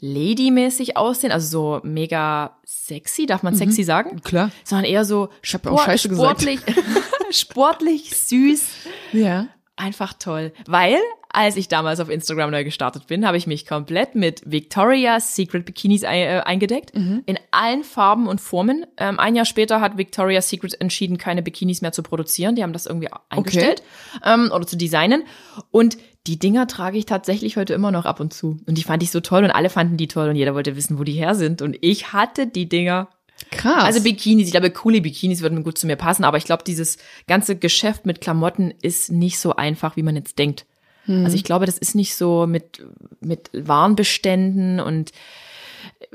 ladymäßig aussehen, also so mega sexy, darf man sexy sagen? klar. Sondern eher so gesagt. sportlich, [laughs] sportlich, süß, Ja. einfach toll. Weil, als ich damals auf Instagram neu gestartet bin, habe ich mich komplett mit Victoria's Secret Bikinis äh, eingedeckt. In allen Farben und Formen. Ähm, ein Jahr später hat Victoria's Secret entschieden, keine Bikinis mehr zu produzieren. Die haben das irgendwie eingestellt ähm, oder zu designen. Und die Dinger trage ich tatsächlich heute immer noch ab und zu. Und die fand ich so toll und alle fanden die toll und jeder wollte wissen, wo die her sind. Und ich hatte die Dinger Krass. also Bikinis, ich glaube, coole Bikinis würden gut zu mir passen, aber ich glaube, dieses ganze Geschäft mit Klamotten ist nicht so einfach, wie man jetzt denkt. Also ich glaube, das ist nicht so mit, mit Warenbeständen und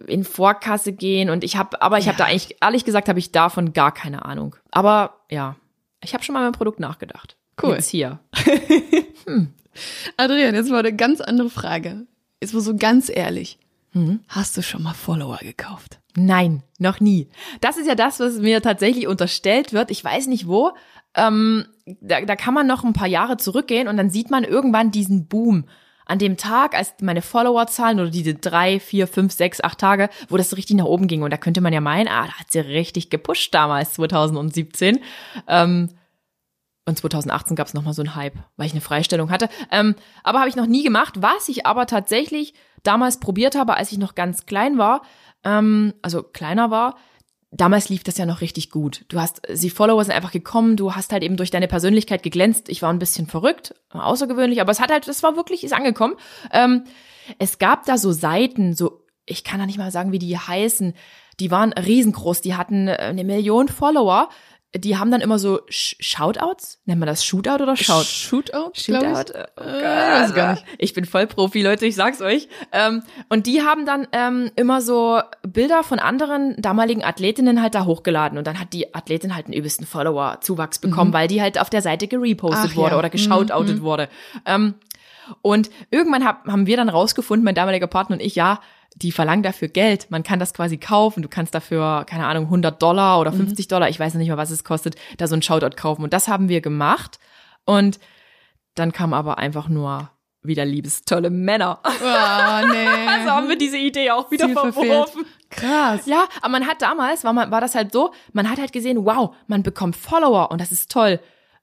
in Vorkasse gehen und ich habe, aber ich habe da eigentlich, ehrlich gesagt, habe ich davon gar keine Ahnung. Aber ja, ich habe schon mal mein Produkt nachgedacht. Cool. Jetzt hier. [laughs] Adrian, jetzt mal eine ganz andere Frage. Jetzt mal so ganz ehrlich. Hast du schon mal Follower gekauft? Nein, noch nie. Das ist ja das, was mir tatsächlich unterstellt wird. Ich weiß nicht wo. Ähm, da, da kann man noch ein paar Jahre zurückgehen und dann sieht man irgendwann diesen Boom. An dem Tag, als meine Followerzahlen oder diese drei, vier, fünf, sechs, acht Tage, wo das so richtig nach oben ging. Und da könnte man ja meinen, ah, da hat sie richtig gepusht damals, 2017. Ähm, und 2018 gab es nochmal so einen Hype, weil ich eine Freistellung hatte. Ähm, aber habe ich noch nie gemacht. Was ich aber tatsächlich damals probiert habe, als ich noch ganz klein war, ähm, also kleiner war, damals lief das ja noch richtig gut. Du hast, die Follower sind einfach gekommen, du hast halt eben durch deine Persönlichkeit geglänzt. Ich war ein bisschen verrückt, außergewöhnlich, aber es hat halt, das war wirklich, ist angekommen. Ähm, es gab da so Seiten, so, ich kann da nicht mal sagen, wie die heißen, die waren riesengroß, die hatten äh, eine Million Follower. Die haben dann immer so Sh Shoutouts, nennt man das Shootout oder Shout? Shootout? glaub ich. Shootout? Oh Äh, weiß gar nicht. Ich bin voll Profi, Leute, ich sag's euch. Ähm, und die haben dann ähm, immer so Bilder von anderen damaligen Athletinnen halt da hochgeladen. Und dann hat die Athletin halt einen übelsten Follower-Zuwachs bekommen, weil die halt auf der Seite gerepostet Mhm. Ach wurde ja. oder geshoutoutet wurde. Ähm, und irgendwann hab, haben wir dann rausgefunden, mein damaliger Partner und ich, ja, die verlangen dafür Geld. Man kann das quasi kaufen. Du kannst dafür, keine Ahnung, 100 Dollar Mhm. oder 50 Dollar, ich weiß nicht mal, was es kostet, da so ein Shoutout kaufen. Und das haben wir gemacht. Und dann kam aber einfach nur wieder liebestolle Männer. Ah, [laughs] nee. Also haben wir diese Idee auch wieder Ziel verfehlt. verworfen. Krass. Ja, aber man hat damals, war, man, war das halt so, man hat halt gesehen, wow, man bekommt Follower und das ist toll.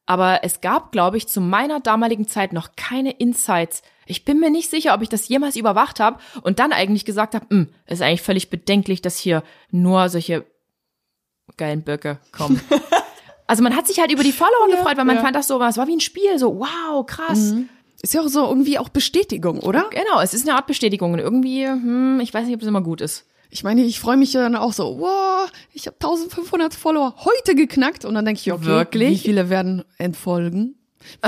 Aber es gab, glaube ich, zu meiner damaligen Zeit noch keine Insights. Ich bin mir nicht sicher, ob ich das jemals überwacht habe und dann eigentlich gesagt habe, "Hm, ist eigentlich völlig bedenklich, dass hier nur solche geilen Böcke kommen. [laughs] also man hat sich halt über die Follower gefreut, weil man ja. fand das so, es war wie ein Spiel, so wow, krass. Ist ja auch so irgendwie auch Bestätigung, oder? Genau, es ist eine Art Bestätigung und irgendwie, hm, ich weiß nicht, ob es immer gut ist. Ich meine, ich freue mich ja dann auch so, wow, ich habe 1500 Follower heute geknackt und dann denke ich, okay, Wirklich? wie viele werden entfolgen?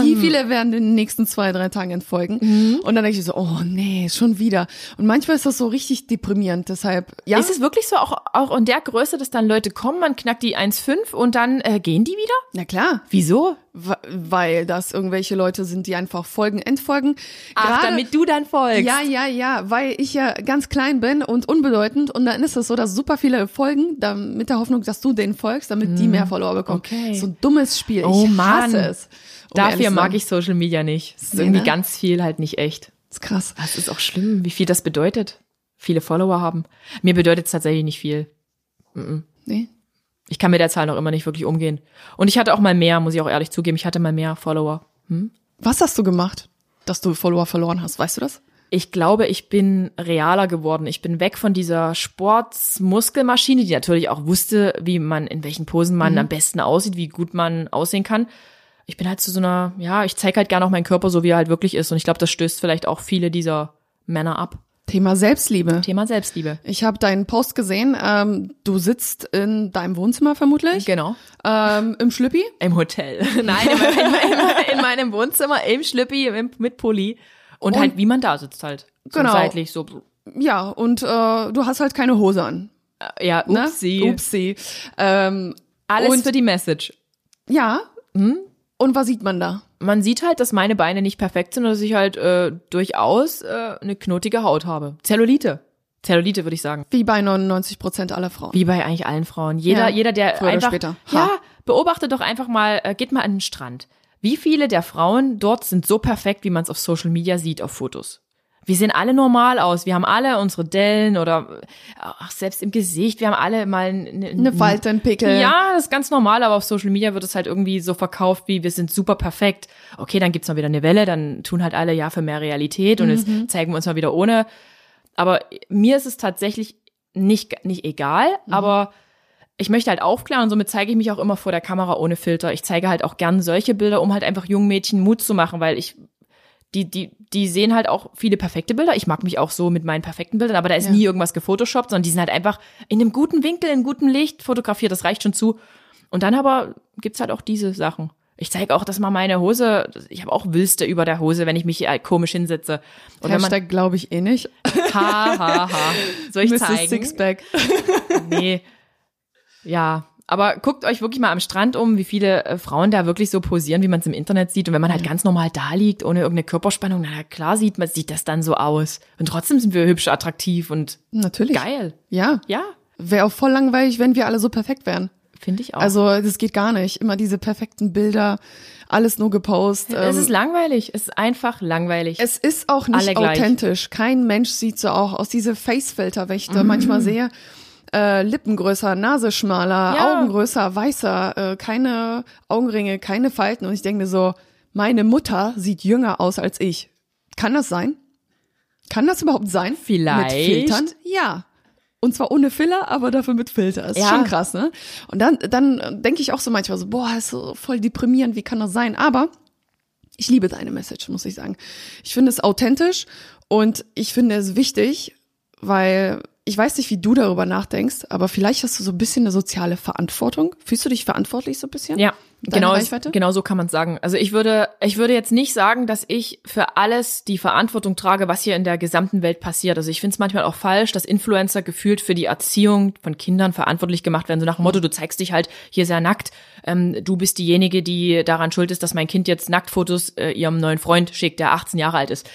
Wie viele werden in den nächsten zwei, drei Tagen entfolgen? Und dann denke ich so, oh nee, schon wieder. Und manchmal ist das so richtig deprimierend, deshalb, ja. Ist es wirklich so, auch, auch in der Größe, dass dann Leute kommen, man knackt die 1,5 und dann äh, gehen die wieder? Na klar, Wieso? Weil das irgendwelche Leute sind, die einfach folgen, entfolgen. Ach, Gerade- damit du dann folgst. Ja, ja, ja, weil ich ja ganz klein bin und unbedeutend und dann ist es so, dass super viele folgen, dann mit der Hoffnung, dass du denen folgst, damit die mehr Follower bekommen. Okay. So ein dummes Spiel. Oh ich Mann. hasse es. um Dafür mag ich Social Media nicht. Es ist Nee, irgendwie ne? ganz viel halt nicht echt. Das ist krass. Das ist auch schlimm, wie viel das bedeutet. Viele Follower haben. Mir bedeutet es tatsächlich nicht viel. Nee. Ich kann mit der Zahl noch immer nicht wirklich umgehen. Und ich hatte auch mal mehr, muss ich auch ehrlich zugeben. Ich hatte mal mehr Follower. Was hast du gemacht, dass du Follower verloren hast? Weißt du das? Ich glaube, ich bin realer geworden. Ich bin weg von dieser Sportsmuskelmaschine, die natürlich auch wusste, wie man, in welchen Posen man am besten aussieht, wie gut man aussehen kann. Ich bin halt zu so einer, ja, ich zeige halt gerne auch meinen Körper so, wie er halt wirklich ist. Und ich glaube, das stößt vielleicht auch viele dieser Männer ab. Thema Selbstliebe. Thema Selbstliebe. Ich habe deinen Post gesehen. Ähm, du sitzt in deinem Wohnzimmer vermutlich. Genau. Ähm, Im Schlüppi. Im Hotel. [laughs] Nein, in, meinem- in, in meinem Wohnzimmer, im Schlüppi, mit Pulli. Und, halt, wie man da sitzt halt. So Genau. seitlich, so. Ja, und äh, du hast halt keine Hose an. Ja, Ne? upsie. Upsi. Ähm, Alles Und- für die Message. ja. Hm? Und was sieht man da? Man sieht halt, dass meine Beine nicht perfekt sind und dass ich halt äh, durchaus äh, eine knotige Haut habe. Zellulite. Zellulite, würde ich sagen. Wie bei 99 Prozent aller Frauen. Wie bei eigentlich allen Frauen. Jeder, Ja, jeder, der früher oder einfach, später. Ha. ja, beobachte doch einfach mal, äh, geht mal an den Strand. Wie viele der Frauen dort sind so perfekt, wie man es auf Social Media sieht, auf Fotos? Wir sehen alle normal aus. Wir haben alle unsere Dellen oder ach, selbst im Gesicht. Wir haben alle mal eine, Eine Falte, ein Pickel. Ja, das ist ganz normal, aber auf Social Media wird es halt irgendwie so verkauft, wie wir sind super perfekt. Okay, dann gibt's mal wieder eine Welle, dann tun halt alle ja für mehr Realität und Mhm. jetzt zeigen wir uns mal wieder ohne. Aber mir ist es tatsächlich nicht, nicht egal, Mhm. aber ich möchte halt aufklären und somit zeige ich mich auch immer vor der Kamera ohne Filter. Ich zeige halt auch gern solche Bilder, um halt einfach jungen Mädchen Mut zu machen, weil ich die, die, die sehen halt auch viele perfekte Bilder. Ich mag mich auch so mit meinen perfekten Bildern, aber da ist Ja. nie irgendwas gefotoshoppt, sondern die sind halt einfach in einem guten Winkel, in gutem Licht fotografiert. Das reicht schon zu. Und dann aber gibt's halt auch diese Sachen. Ich zeige auch, dass mal meine Hose, ich habe auch Wülste über der Hose, wenn ich mich äh, komisch hinsetze. Und Hashtag glaube ich eh nicht. ha, ha, ha. Soll ich Mrs. zeigen? Sixpack. Nee. Ja, aber guckt euch wirklich mal am Strand um, wie viele äh, Frauen da wirklich so posieren, wie man es im Internet sieht. Und wenn man halt ganz normal da liegt, ohne irgendeine Körperspannung, na klar sieht man, sieht das dann so aus. Und trotzdem sind wir hübsch, attraktiv und Natürlich. geil. Ja. Ja, Wäre auch voll langweilig, wenn wir alle so perfekt wären. finde ich auch. Also das geht gar nicht. Immer diese perfekten Bilder, alles nur gepostet. es ähm, ist langweilig. Es ist einfach langweilig. Es ist auch nicht Alle gleich. authentisch. Kein Mensch sieht so auch aus. Diese Facefilter, wenn ich da manchmal sehe, äh, Lippen größer, Nase schmaler, Ja. Augen größer, weißer, äh, keine Augenringe, keine Falten. Und ich denke mir so, meine Mutter sieht jünger aus als ich. Kann das sein? Kann das überhaupt sein? Vielleicht. Mit Filtern? Ja. Und zwar ohne Filler, aber dafür mit Filter. Ist Ja. schon krass, ne? Und dann, dann denke ich auch so manchmal so, boah, ist so voll deprimierend, wie kann das sein? Aber ich liebe deine Message, muss ich sagen. Ich finde es authentisch und ich finde es wichtig, weil ich weiß nicht, wie du darüber nachdenkst, aber vielleicht hast du so ein bisschen eine soziale Verantwortung. Fühlst du dich verantwortlich so ein bisschen? Ja, Deine genau, Reichweite? genau so kann man sagen. Also ich würde, ich würde jetzt nicht sagen, dass ich für alles die Verantwortung trage, was hier in der gesamten Welt passiert. Also ich finde es manchmal auch falsch, dass Influencer gefühlt für die Erziehung von Kindern verantwortlich gemacht werden. So nach dem Motto, du zeigst dich halt hier sehr nackt. Ähm, du bist diejenige, die daran schuld ist, dass mein Kind jetzt Nacktfotos äh, ihrem neuen Freund schickt, der 18 Jahre alt ist.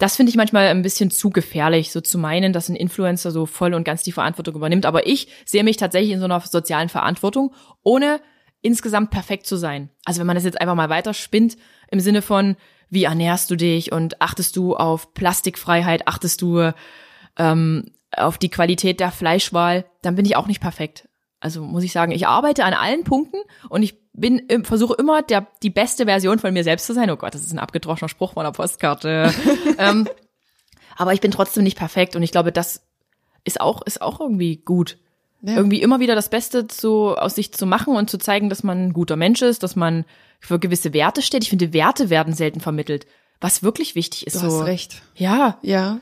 Das finde ich manchmal ein bisschen zu gefährlich, so zu meinen, dass ein Influencer so voll und ganz die Verantwortung übernimmt. Aber ich sehe mich tatsächlich in so einer sozialen Verantwortung, ohne insgesamt perfekt zu sein. Also wenn man das jetzt einfach mal weiterspinnt, im Sinne von, wie ernährst du dich und achtest du auf Plastikfreiheit, achtest du ähm, auf die Qualität der Fleischwahl, dann bin ich auch nicht perfekt. Also muss ich sagen, ich arbeite an allen Punkten und ich bin versuche immer der die beste Version von mir selbst zu sein. Oh Gott, das ist ein abgedroschener Spruch von der Postkarte. [laughs] ähm, aber ich bin trotzdem nicht perfekt und ich glaube, das ist auch ist auch irgendwie gut. Ja. Irgendwie immer wieder das Beste zu, aus sich zu machen und zu zeigen, dass man ein guter Mensch ist, dass man für gewisse Werte steht. Ich finde, Werte werden selten vermittelt. Was wirklich wichtig ist. Du so. hast recht. Ja, Ja.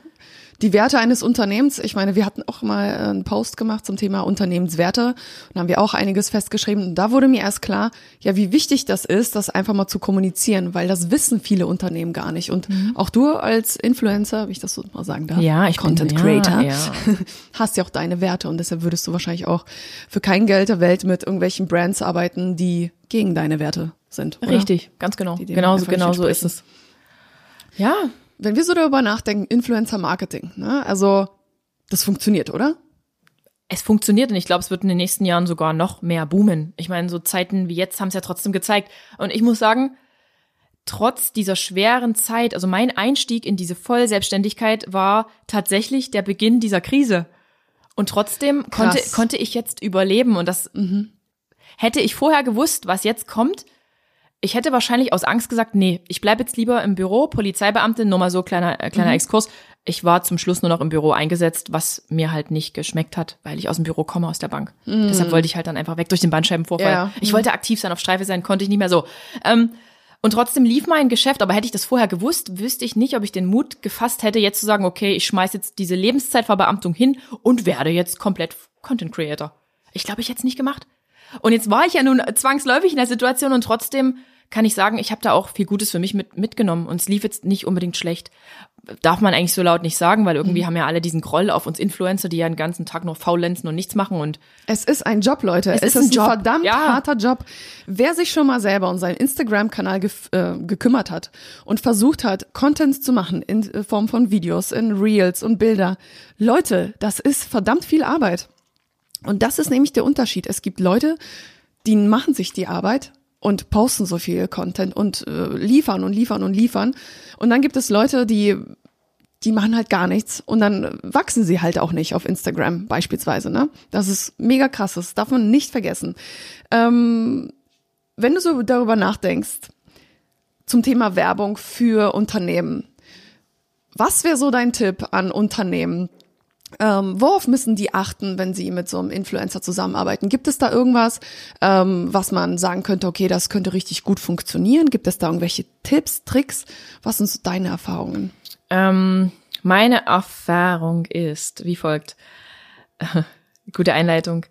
Die Werte eines Unternehmens, ich meine, wir hatten auch mal äh, einen Post gemacht zum Thema Unternehmenswerte und haben wir auch einiges festgeschrieben. Und da wurde mir erst klar, ja, wie wichtig das ist, das einfach mal zu kommunizieren, weil das wissen viele Unternehmen gar nicht. Und auch du als Influencer, wie ich das so mal sagen darf, Mhm. Ja, ich bin- Content ja, Creator, ja. [laughs] hast ja auch deine Werte und deshalb würdest du wahrscheinlich auch für kein Geld der Welt mit irgendwelchen Brands arbeiten, die gegen deine Werte sind. Oder? Richtig, ganz genau. Dem Genau, genau so ist es. Ja, Wenn wir so darüber nachdenken, Influencer-Marketing, ne? also das funktioniert, oder? es funktioniert und ich glaube, es wird in den nächsten Jahren sogar noch mehr boomen. Ich meine, so Zeiten wie jetzt haben es ja trotzdem gezeigt. Und ich muss sagen, trotz dieser schweren Zeit, also mein Einstieg in diese Vollselbstständigkeit war tatsächlich der Beginn dieser Krise. Und trotzdem konnte, Krass. konnte ich jetzt überleben. Und das hätte ich vorher gewusst, was jetzt kommt. Ich hätte wahrscheinlich aus Angst gesagt, nee, ich bleibe jetzt lieber im Büro, Polizeibeamtin, nur mal so kleiner, äh, kleiner Exkurs. Ich war zum Schluss nur noch im Büro eingesetzt, was mir halt nicht geschmeckt hat, weil ich aus dem Büro komme, aus der Bank. Deshalb wollte ich halt dann einfach weg durch den Bandscheibenvorfall. Ja. Ich wollte aktiv sein, auf Streife sein, konnte ich nicht mehr so. Ähm, und trotzdem lief mein Geschäft, aber hätte ich das vorher gewusst, wüsste ich nicht, ob ich den Mut gefasst hätte, jetzt zu sagen, okay, ich schmeiß jetzt diese Lebenszeitverbeamtung hin und werde jetzt komplett Content Creator. Ich glaube, ich hätte es nicht gemacht. Und jetzt war ich ja nun zwangsläufig in der Situation und trotzdem kann ich sagen, ich habe da auch viel Gutes für mich mit, mitgenommen und es lief jetzt nicht unbedingt schlecht. Darf man eigentlich so laut nicht sagen, weil irgendwie haben ja alle diesen Groll auf uns Influencer, die ja den ganzen Tag nur faulenzen und nichts machen und Es ist ein Job, Leute. Es, ist ist, ein ein, Job. verdammt Ja. harter Job. Wer sich schon mal selber um seinen Instagram-Kanal gef- äh, gekümmert hat und versucht hat, Contents zu machen in äh, Form von Videos, in Reels und Bilder. Leute, das ist verdammt viel Arbeit. Und das ist nämlich der Unterschied. Es gibt Leute, die machen sich die Arbeit und posten so viel Content und äh, liefern und liefern und liefern. Und dann gibt es Leute, die die machen halt gar nichts und dann wachsen sie halt auch nicht auf Instagram beispielsweise. Ne? Das ist mega krass, das darf man nicht vergessen. Ähm, wenn du so darüber nachdenkst, zum Thema Werbung für Unternehmen, was wäre so dein Tipp an Unternehmen? Ähm, worauf müssen die achten, wenn sie mit so einem Influencer zusammenarbeiten? Gibt es da irgendwas, ähm, was man sagen könnte, okay, das könnte richtig gut funktionieren? Gibt es da irgendwelche Tipps, Tricks? Was sind so deine Erfahrungen? Ähm, meine Erfahrung ist wie folgt. [laughs] Gute Einleitung.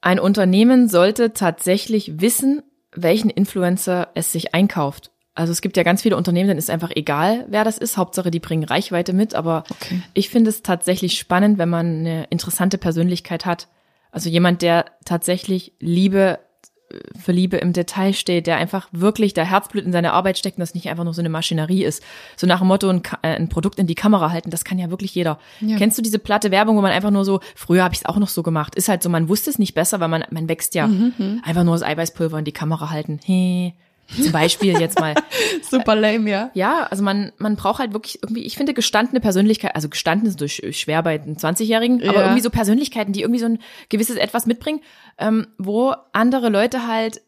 Ein Unternehmen sollte tatsächlich wissen, welchen Influencer es sich einkauft. Also es gibt ja ganz viele Unternehmen, denen ist einfach egal, wer das ist. Hauptsache, die bringen Reichweite mit. Aber Okay. ich finde es tatsächlich spannend, wenn man eine interessante Persönlichkeit hat. Also jemand, der tatsächlich Liebe für Liebe im Detail steht, der einfach wirklich der Herzblut in seine Arbeit steckt und das nicht einfach nur so eine Maschinerie ist. So nach dem Motto, ein, äh, ein Produkt in die Kamera halten, das kann ja wirklich jeder. Ja. Kennst du diese platte Werbung, wo man einfach nur so, früher habe ich es auch noch so gemacht, ist halt so, man wusste es nicht besser, weil man, man wächst ja. Einfach nur das Eiweißpulver in die Kamera halten. Hey. Zum Beispiel jetzt mal. [laughs] Super lame, ja. Ja, also man, man braucht halt wirklich irgendwie, ich finde gestandene Persönlichkeit, also gestanden ist durch schwer bei den 20-Jährigen, aber Ja. irgendwie so Persönlichkeiten, die irgendwie so ein gewisses Etwas mitbringen, ähm, wo andere Leute halt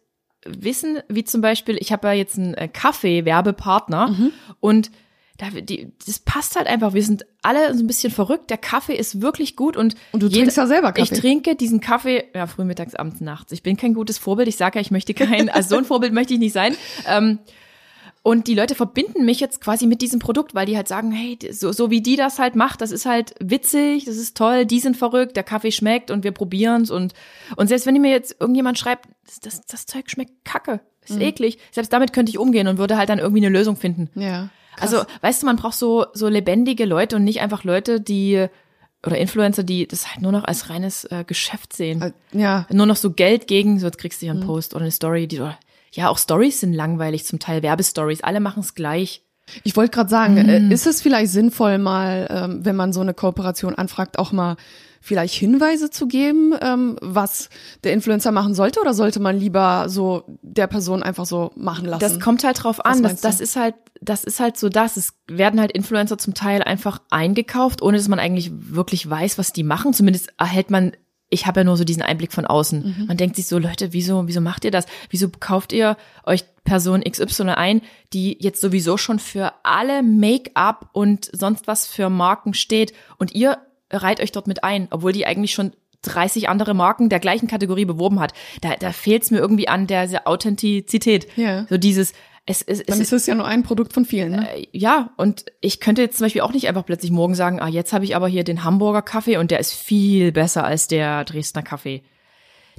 wissen, wie zum Beispiel, ich habe ja jetzt einen äh, Kaffee-Werbepartner Mhm. und da, die, das passt halt einfach. Wir sind alle so ein bisschen verrückt. Der Kaffee ist wirklich gut und Und du jeder- trinkst ja selber Kaffee. Ich trinke diesen Kaffee, ja, früh, mittags, abends, nachts. Ich bin kein gutes Vorbild. Ich sage ja, ich möchte kein, [laughs] also so ein Vorbild möchte ich nicht sein. Ähm, und die Leute verbinden mich jetzt quasi mit diesem Produkt, weil die halt sagen, hey, so, so wie die das halt macht, das ist halt witzig, das ist toll, die sind verrückt, der Kaffee schmeckt und wir probieren's und und selbst wenn mir jetzt irgendjemand schreibt, das, das, das Zeug schmeckt kacke, ist Mhm. eklig, selbst damit könnte ich umgehen und würde halt dann irgendwie eine Lösung finden. Ja. Also, weißt du, man braucht so, so lebendige Leute und nicht einfach Leute, die, oder Influencer, die das halt nur noch als reines äh, Geschäft sehen. Äh, Ja. Nur noch so Geld gegen, so jetzt kriegst du hier einen Mhm. Post oder eine Story, die, ja, auch Stories sind langweilig, zum Teil Werbestories, alle machen es gleich. Ich wollte gerade sagen, Mhm. äh, ist es vielleicht sinnvoll, mal, ähm, wenn man so eine Kooperation anfragt, auch mal vielleicht Hinweise zu geben, ähm, was der Influencer machen sollte, oder sollte man lieber so der Person einfach so machen lassen? Das kommt halt drauf an. Das, das ist halt, das ist halt so das. Es werden halt Influencer zum Teil einfach eingekauft, ohne dass man eigentlich wirklich weiß, was die machen. Zumindest erhält man, ich habe ja nur so diesen Einblick von außen. Mhm. Man denkt sich so, Leute, wieso, wieso macht ihr das? Wieso kauft ihr euch Person XY ein, die jetzt sowieso schon für alle Make-up und sonst was für Marken steht und ihr reiht euch dort mit ein, obwohl die eigentlich schon 30 andere Marken der gleichen Kategorie beworben hat. Da, da fehlt es mir irgendwie an der, der Authentizität. Ja. So dieses, es, es, es Dann ist es ja nur ein Produkt von vielen. Ne? äh, ja, und ich könnte jetzt zum Beispiel auch nicht einfach plötzlich morgen sagen, ah, jetzt habe ich aber hier den Hamburger Kaffee und der ist viel besser als der Dresdner Kaffee.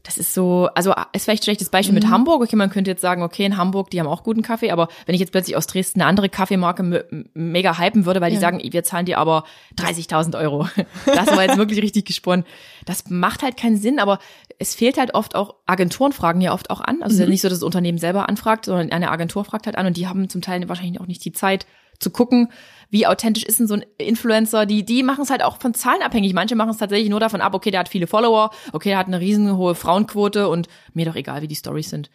Das ist so, also ist vielleicht ein schlechtes Beispiel mit Hamburg. Okay, man könnte jetzt sagen, okay, in Hamburg, die haben auch guten Kaffee, aber wenn ich jetzt plötzlich aus Dresden eine andere Kaffeemarke me- mega hypen würde, weil die Ja. sagen, wir zahlen dir aber 30.000 Euro. [laughs] Das war jetzt wirklich richtig gesponnen. Das macht halt keinen Sinn, aber es fehlt halt oft auch, Agenturen fragen ja oft auch an. Also es ist ja nicht so, dass das Unternehmen selber anfragt, sondern eine Agentur fragt halt an und die haben zum Teil wahrscheinlich auch nicht die Zeit zu gucken, wie authentisch ist denn so ein Influencer, die, die machen es halt auch von Zahlen abhängig. Manche machen es tatsächlich nur davon ab, okay, der hat viele Follower, okay, der hat eine riesen hohe Frauenquote und mir doch egal, wie die Stories sind.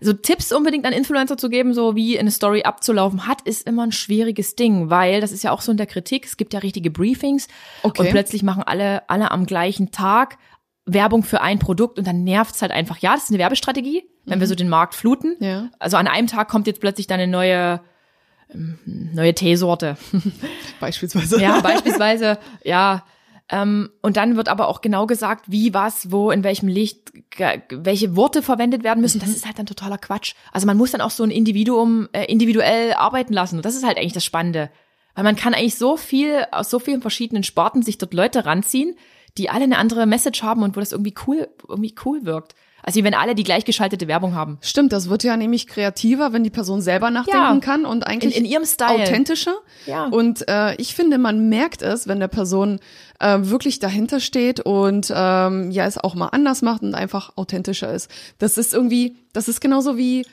So Tipps unbedingt an Influencer zu geben, so wie eine Story abzulaufen hat, ist immer ein schwieriges Ding, weil das ist ja auch so in der Kritik, es gibt ja richtige Briefings Okay. und plötzlich machen alle, alle am gleichen Tag Werbung für ein Produkt und dann nervt's halt einfach. Ja, das ist eine Werbestrategie, wenn wir so den Markt fluten. Ja. Also an einem Tag kommt jetzt plötzlich dann eine neue, neue Teesorte. [laughs] Beispielsweise. Ja, beispielsweise, ja. Ähm, und dann wird aber auch genau gesagt, wie, was, wo, in welchem Licht, welche Worte verwendet werden müssen. Das ist halt dann totaler Quatsch. Also man muss dann auch so ein Individuum äh, individuell arbeiten lassen. Und das ist halt eigentlich das Spannende. Weil man kann eigentlich so viel, aus so vielen verschiedenen Sparten sich dort Leute ranziehen, die alle eine andere Message haben und wo das irgendwie cool, irgendwie cool wirkt. Also wenn alle die gleichgeschaltete Werbung haben. Stimmt, das wird ja nämlich kreativer, wenn die Person selber nachdenken Ja. kann und eigentlich In- in ihrem Style. authentischer. Ja. Und äh, ich finde, man merkt es, wenn der Person äh, wirklich dahinter steht und ähm, ja es auch mal anders macht und einfach authentischer ist. Das ist irgendwie, das ist genauso wie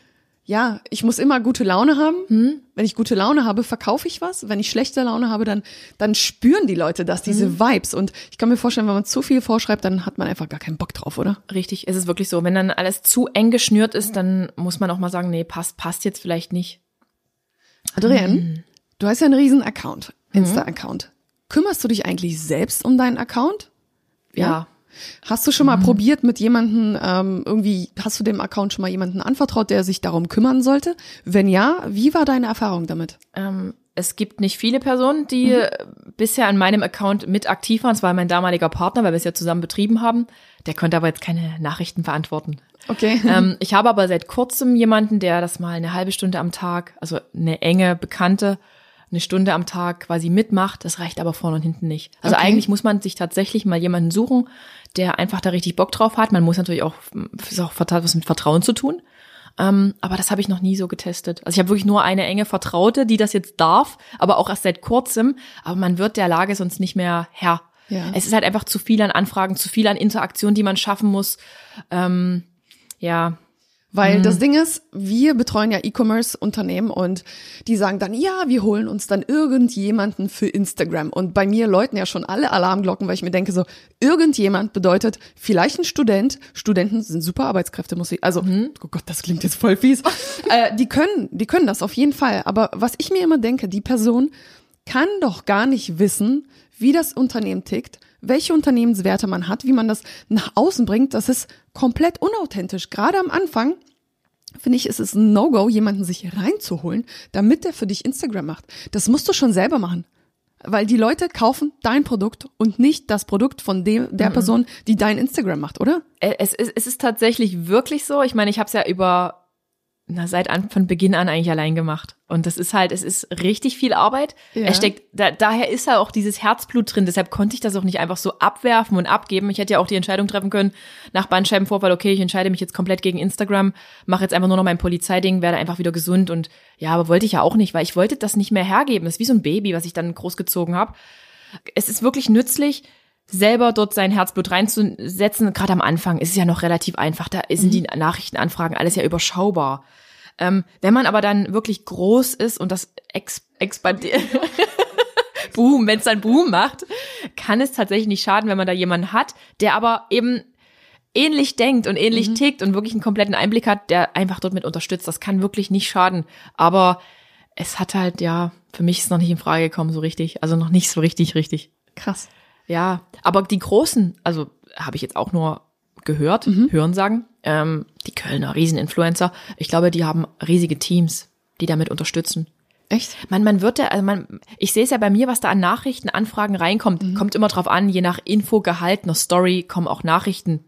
ja, ich muss immer gute Laune haben. Hm? Wenn ich gute Laune habe, verkaufe ich was. Wenn ich schlechte Laune habe, dann, dann spüren die Leute das, diese Hm? Vibes. Und ich kann mir vorstellen, wenn man zu viel vorschreibt, dann hat man einfach gar keinen Bock drauf, oder? Richtig, es ist wirklich so. Wenn dann alles zu eng geschnürt ist, dann muss man auch mal sagen, nee, passt, passt jetzt vielleicht nicht. Adrienne, Mhm. du hast ja einen riesen Account, Insta-Account. Kümmerst du dich eigentlich selbst um deinen Account? Ja. Hast du schon Mhm. mal probiert mit jemanden, ähm, irgendwie, hast du dem Account schon mal jemanden anvertraut, der sich darum kümmern sollte? Wenn ja, wie war deine Erfahrung damit? Ähm, es gibt nicht viele Personen, die äh, bisher an meinem Account mit aktiv waren. Es war mein damaliger Partner, weil wir es ja zusammen betrieben haben. Der konnte aber jetzt keine Nachrichten beantworten. Okay. ähm, ich habe aber seit kurzem jemanden, der das mal eine halbe Stunde am Tag, also eine enge Bekannte, eine Stunde am Tag quasi mitmacht. Das reicht aber vorne und hinten nicht. Also Okay. eigentlich muss man sich tatsächlich mal jemanden suchen, der einfach da richtig Bock drauf hat. Man muss natürlich auch, ist auch was mit Vertrauen zu tun. Ähm, aber das habe ich noch nie so getestet. Also ich habe wirklich nur eine enge Vertraute, die das jetzt darf, aber auch erst seit kurzem. Aber man wird der Lage sonst nicht mehr Herr. Ja. Es ist halt einfach zu viel an Anfragen, zu viel an Interaktion, die man schaffen muss. Ähm, ja, Weil Mhm. das Ding ist, wir betreuen ja E-Commerce-Unternehmen und die sagen dann, ja, wir holen uns dann irgendjemanden für Instagram. Und bei mir läuten ja schon alle Alarmglocken, weil ich mir denke so, irgendjemand bedeutet vielleicht ein Student. Studenten sind super Arbeitskräfte, muss ich, also, Mhm. oh Gott, das klingt jetzt voll fies. [laughs] äh, die können, die können das auf jeden Fall. Aber was ich mir immer denke, die Person kann doch gar nicht wissen, wie das Unternehmen tickt, welche Unternehmenswerte man hat, wie man das nach außen bringt. Das ist komplett unauthentisch. Gerade am Anfang finde ich, ist es ein No-Go, jemanden sich reinzuholen, damit der für dich Instagram macht. Das musst du schon selber machen. Weil die Leute kaufen dein Produkt und nicht das Produkt von dem, der Person, die dein Instagram macht, oder? Es ist, es ist tatsächlich wirklich so. Ich meine, ich habe es ja über na, seit an, von Beginn an eigentlich allein gemacht. Und das ist halt, es ist richtig viel Arbeit. Ja. Es steckt, da, daher ist ja auch dieses Herzblut drin. Deshalb konnte ich das auch nicht einfach so abwerfen und abgeben. Ich hätte ja auch die Entscheidung treffen können nach Bandscheibenvorfall, okay, ich entscheide mich jetzt komplett gegen Instagram, mache jetzt einfach nur noch mein Polizeiding, werde einfach wieder gesund und ja, aber wollte ich ja auch nicht, weil ich wollte das nicht mehr hergeben. Das ist wie so ein Baby, was ich dann großgezogen habe. Es ist wirklich nützlich, selber dort sein Herzblut reinzusetzen. Gerade am Anfang ist es ja noch relativ einfach. Da sind die Nachrichtenanfragen alles ja überschaubar. Ähm, wenn man aber dann wirklich groß ist und das ex expandiert, [laughs] Boom, wenn es dann Boom macht, kann es tatsächlich nicht schaden, wenn man da jemanden hat, der aber eben ähnlich denkt und ähnlich tickt und wirklich einen kompletten Einblick hat, der einfach dort mit unterstützt. Das kann wirklich nicht schaden. Aber es hat halt, ja, für mich ist noch nicht in Frage gekommen, so richtig. Also noch nicht so richtig, richtig. Krass. Ja, aber die großen, also habe ich jetzt auch nur gehört, hören sagen, ähm, die Kölner Rieseninfluencer, ich glaube, die haben riesige Teams, die damit unterstützen. Echt? Man, man wird ja, also man, ich sehe es ja bei mir, was da an Nachrichten, Anfragen reinkommt, kommt immer drauf an, je nach Infogehalt einer Story kommen auch Nachrichten.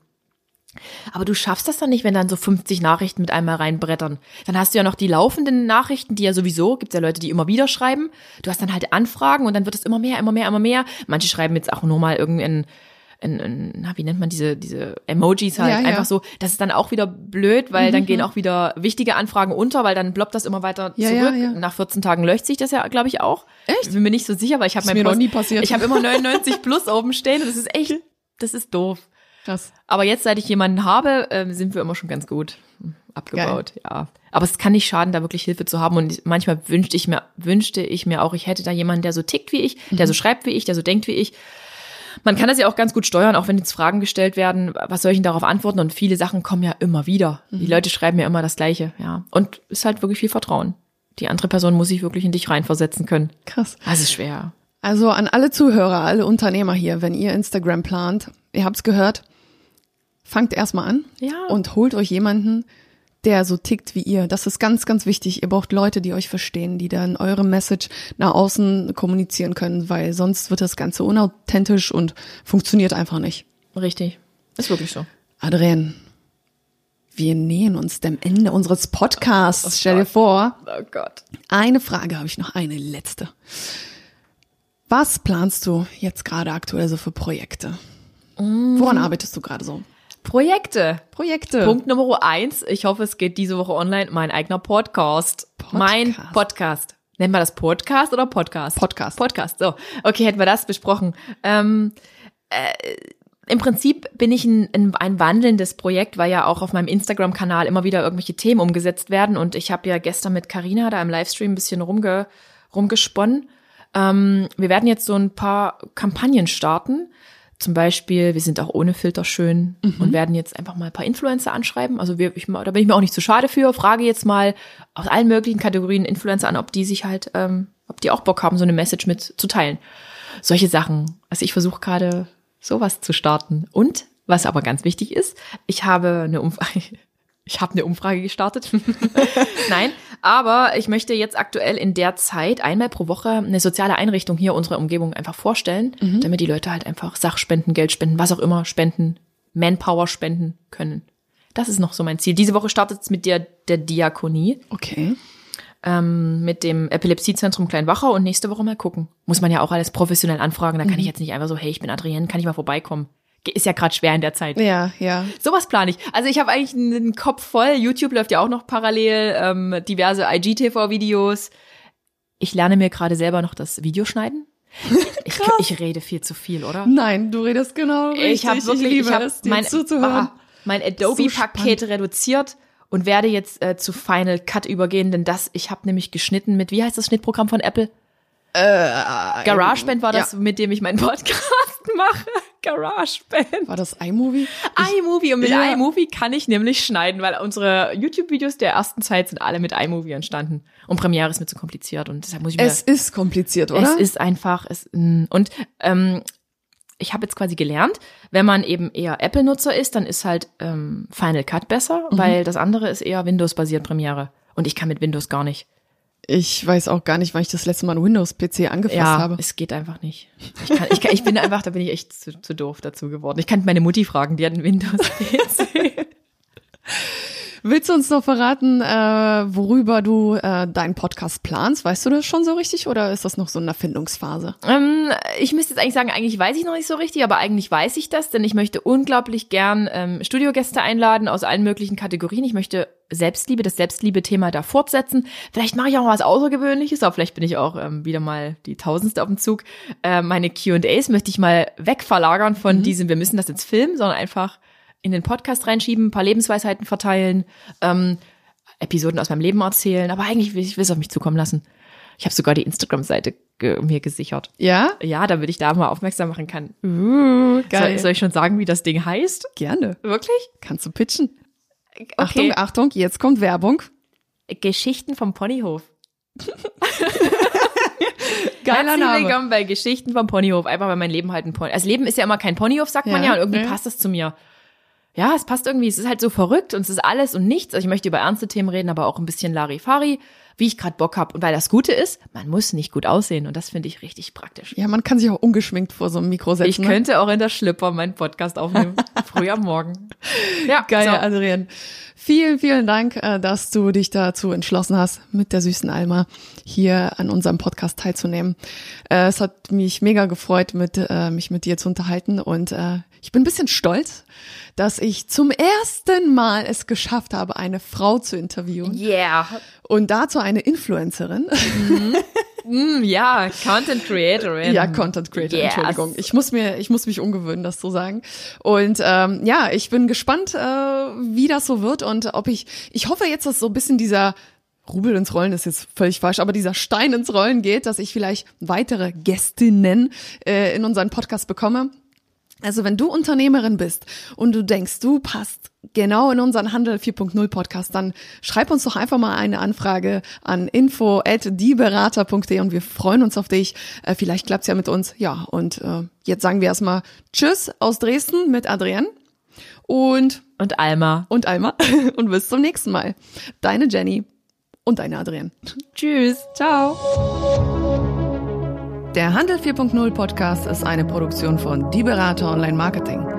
Aber du schaffst das dann nicht, wenn dann so 50 Nachrichten mit einmal reinbrettern. Dann hast du ja noch die laufenden Nachrichten, die ja sowieso, gibt's ja Leute, die immer wieder schreiben. Du hast dann halt Anfragen und dann wird es immer mehr, immer mehr, immer mehr. Manche schreiben jetzt auch nur mal irgendein ein, ein na, wie nennt man diese, diese Emojis halt Ja, ja. einfach so. Das ist dann auch wieder blöd, weil dann gehen auch wieder wichtige Anfragen unter, weil dann ploppt das immer weiter Ja, zurück. ja, ja. Nach 14 Tagen löscht sich das ja, glaube ich, auch. Echt? Ich bin mir nicht so sicher, weil ich habe mein mir noch Post- nie passiert. Ich habe immer [laughs] 99 plus oben stehen und das ist echt, das ist doof. Krass. Aber jetzt, seit ich jemanden habe, ähm, sind wir immer schon ganz gut abgebaut, ja. Aber es kann nicht schaden, da wirklich Hilfe zu haben. Und manchmal wünschte ich mir, wünschte ich mir auch, ich hätte da jemanden, der so tickt wie ich, der so schreibt wie ich, der so denkt wie ich. Man kann das ja auch ganz gut steuern, auch wenn jetzt Fragen gestellt werden, was soll ich denn darauf antworten? Und viele Sachen kommen ja immer wieder. Die Leute schreiben ja immer das Gleiche, ja. Und ist halt wirklich viel Vertrauen. Die andere Person muss sich wirklich in dich reinversetzen können. Krass. Das ist schwer. Also an alle Zuhörer, alle Unternehmer hier, wenn ihr Instagram plant, ihr habt's gehört, fangt erstmal an Ja. und holt euch jemanden, der so tickt wie ihr. Das ist ganz, ganz wichtig. Ihr braucht Leute, die euch verstehen, die dann eure Message nach außen kommunizieren können, weil sonst wird das Ganze unauthentisch und funktioniert einfach nicht. Richtig. Ist wirklich so. Adrian, wir nähern uns dem Ende unseres Podcasts. Stell dir vor, Oh Gott. eine Frage habe ich noch, eine letzte. Was planst du jetzt gerade aktuell so für Projekte? Woran arbeitest du gerade so? Projekte. Projekte. Punkt Nummer eins. Ich hoffe, es geht diese Woche online. Mein eigener Podcast. Mein Podcast. Nennen wir das Podcast oder Podcast? Podcast. Podcast. So. Okay, hätten wir das besprochen. Ähm, äh, Im Prinzip bin ich ein, ein, ein wandelndes Projekt, weil ja auch auf meinem Instagram-Kanal immer wieder irgendwelche Themen umgesetzt werden. Und ich habe ja gestern mit Karina da im Livestream ein bisschen rumge, rumgesponnen. Ähm, wir werden jetzt so ein paar Kampagnen starten. Zum Beispiel, wir sind auch ohne Filter schön und werden jetzt einfach mal ein paar Influencer anschreiben. Also wir, ich, da bin ich mir auch nicht zu schade für. Frage jetzt mal aus allen möglichen Kategorien Influencer an, ob die sich halt, ähm, ob die auch Bock haben, so eine Message mit zu teilen. Solche Sachen. Also ich versuche gerade sowas zu starten. Und was aber ganz wichtig ist, ich habe eine Umfrage. [laughs] Ich habe eine Umfrage gestartet. [laughs] Nein, aber ich möchte jetzt aktuell in der Zeit einmal pro Woche eine soziale Einrichtung hier unserer Umgebung einfach vorstellen, damit die Leute halt einfach Sachspenden, Geld spenden, was auch immer spenden, Manpower spenden können. Das ist noch so mein Ziel. Diese Woche startet es mit der, der Diakonie, Okay. ähm, mit dem Epilepsiezentrum Kleinwachau und nächste Woche mal gucken. Muss man ja auch alles professionell anfragen. Da kann ich jetzt nicht einfach so, hey, ich bin Adrienne, kann ich mal vorbeikommen? Ist ja gerade schwer in der Zeit. Ja, ja. Sowas plane ich. Also ich habe eigentlich einen Kopf voll. YouTube läuft ja auch noch parallel, ähm, diverse IGTV-Videos. Ich lerne mir gerade selber noch das Videoschneiden. [laughs] Ich, ich rede viel zu viel, oder? Nein, du redest genau richtig. ich habe wirklich, liebe ich habe es, mein, ah, mein Adobe-Paket reduziert und werde jetzt äh, zu Final Cut übergehen, denn das, ich habe nämlich geschnitten mit, wie heißt das Schnittprogramm von Apple? GarageBand war das, ja. mit dem ich meinen Podcast [laughs] mache. GarageBand. War das iMovie? iMovie und mit Ja. iMovie kann ich nämlich schneiden, weil unsere YouTube-Videos der ersten Zeit sind alle mit iMovie entstanden. Und Premiere ist mir zu kompliziert und deshalb muss ich mir. Es ist kompliziert, oder? Es ist einfach es, mm, und ähm, ich habe jetzt quasi gelernt, wenn man eben eher Apple-Nutzer ist, dann ist halt ähm, Final Cut besser, Mhm. weil das andere ist eher Windows-basiert Premiere und ich kann mit Windows gar nicht. Ich weiß auch gar nicht, wann ich das letzte Mal einen Windows-PC angefasst Ja, habe. es geht einfach nicht. Ich, kann, ich, kann, ich bin einfach, da bin ich echt zu, zu doof dazu geworden. Ich kann meine Mutti fragen, die hat einen Windows-PC. [laughs] Willst du uns noch verraten, äh, worüber du äh, deinen Podcast planst? Weißt du das schon so richtig oder ist das noch so in der Findungsphase? Ähm, ich müsste jetzt eigentlich sagen, eigentlich weiß ich noch nicht so richtig, aber eigentlich weiß ich das, denn ich möchte unglaublich gern ähm, Studiogäste einladen aus allen möglichen Kategorien. Ich möchte Selbstliebe, das Selbstliebe-Thema da fortsetzen. Vielleicht mache ich auch mal was Außergewöhnliches, aber vielleicht bin ich auch ähm, wieder mal die Tausendste auf dem Zug. Äh, meine Q&As möchte ich mal wegverlagern von diesem, wir müssen das jetzt filmen, sondern einfach in den Podcast reinschieben, ein paar Lebensweisheiten verteilen, ähm, Episoden aus meinem Leben erzählen, aber eigentlich will ich will es auf mich zukommen lassen. Ich habe sogar die Instagram-Seite ge mir gesichert. Ja? Ja, damit ich da mal aufmerksam machen kann. Uh, geil. Soll, soll ich schon sagen, wie das Ding heißt? Gerne. Wirklich? Kannst du pitchen? Okay. Achtung, Achtung, jetzt kommt Werbung. Geschichten vom Ponyhof. [laughs] Geiler Herzlich Name. willkommen bei Geschichten vom Ponyhof. Einfach weil mein Leben halt ein Pony. Also Leben ist ja immer kein Ponyhof, sagt man Ja, ja, und irgendwie ja. passt das zu mir. Ja, es passt irgendwie. Es ist halt so verrückt und es ist alles und nichts. Also ich möchte über ernste Themen reden, aber auch ein bisschen Larifari. Wie ich gerade Bock habe. Und weil das Gute ist, man muss nicht gut aussehen und das finde ich richtig praktisch. Ja, man kann sich auch ungeschminkt vor so einem Mikro setzen. Ich ne? könnte auch in der Schlipper meinen Podcast aufnehmen, [laughs] früh am Morgen. Ja, geil, so. Adrian. Vielen, vielen Dank, äh, dass du dich dazu entschlossen hast, mit der süßen Alma hier an unserem Podcast teilzunehmen. Äh, es hat mich mega gefreut, mit, äh, mich mit dir zu unterhalten und ich bin ein bisschen stolz, dass ich zum ersten Mal es geschafft habe, eine Frau zu interviewen. Yeah. Und dazu eine Influencerin. Mhm. mm, ja, Content Creatorin. Ja, Content Creator, yes. Entschuldigung. Ich muss mir, ich muss mich umgewöhnen, das zu sagen. Und ähm, ja, ich bin gespannt, äh, wie das so wird und ob ich, ich hoffe jetzt, dass so ein bisschen dieser Rubel ins Rollen ist jetzt völlig falsch, aber dieser Stein ins Rollen geht, dass ich vielleicht weitere Gästinnen äh, in unseren Podcast bekomme. Also wenn du Unternehmerin bist und du denkst, du passt genau in unseren Handel 4.0 Podcast, dann schreib uns doch einfach mal eine Anfrage an info at dieberater.de und wir freuen uns auf dich. Äh, vielleicht klappt's ja mit uns. Ja, und äh, jetzt sagen wir erstmal Tschüss aus Dresden mit Adrienne und und Alma und Alma [laughs] und bis zum nächsten Mal. Deine Jenny und deine Adrienne. Tschüss. Ciao. Der Handel 4.0 Podcast ist eine Produktion von Die Berater Online Marketing.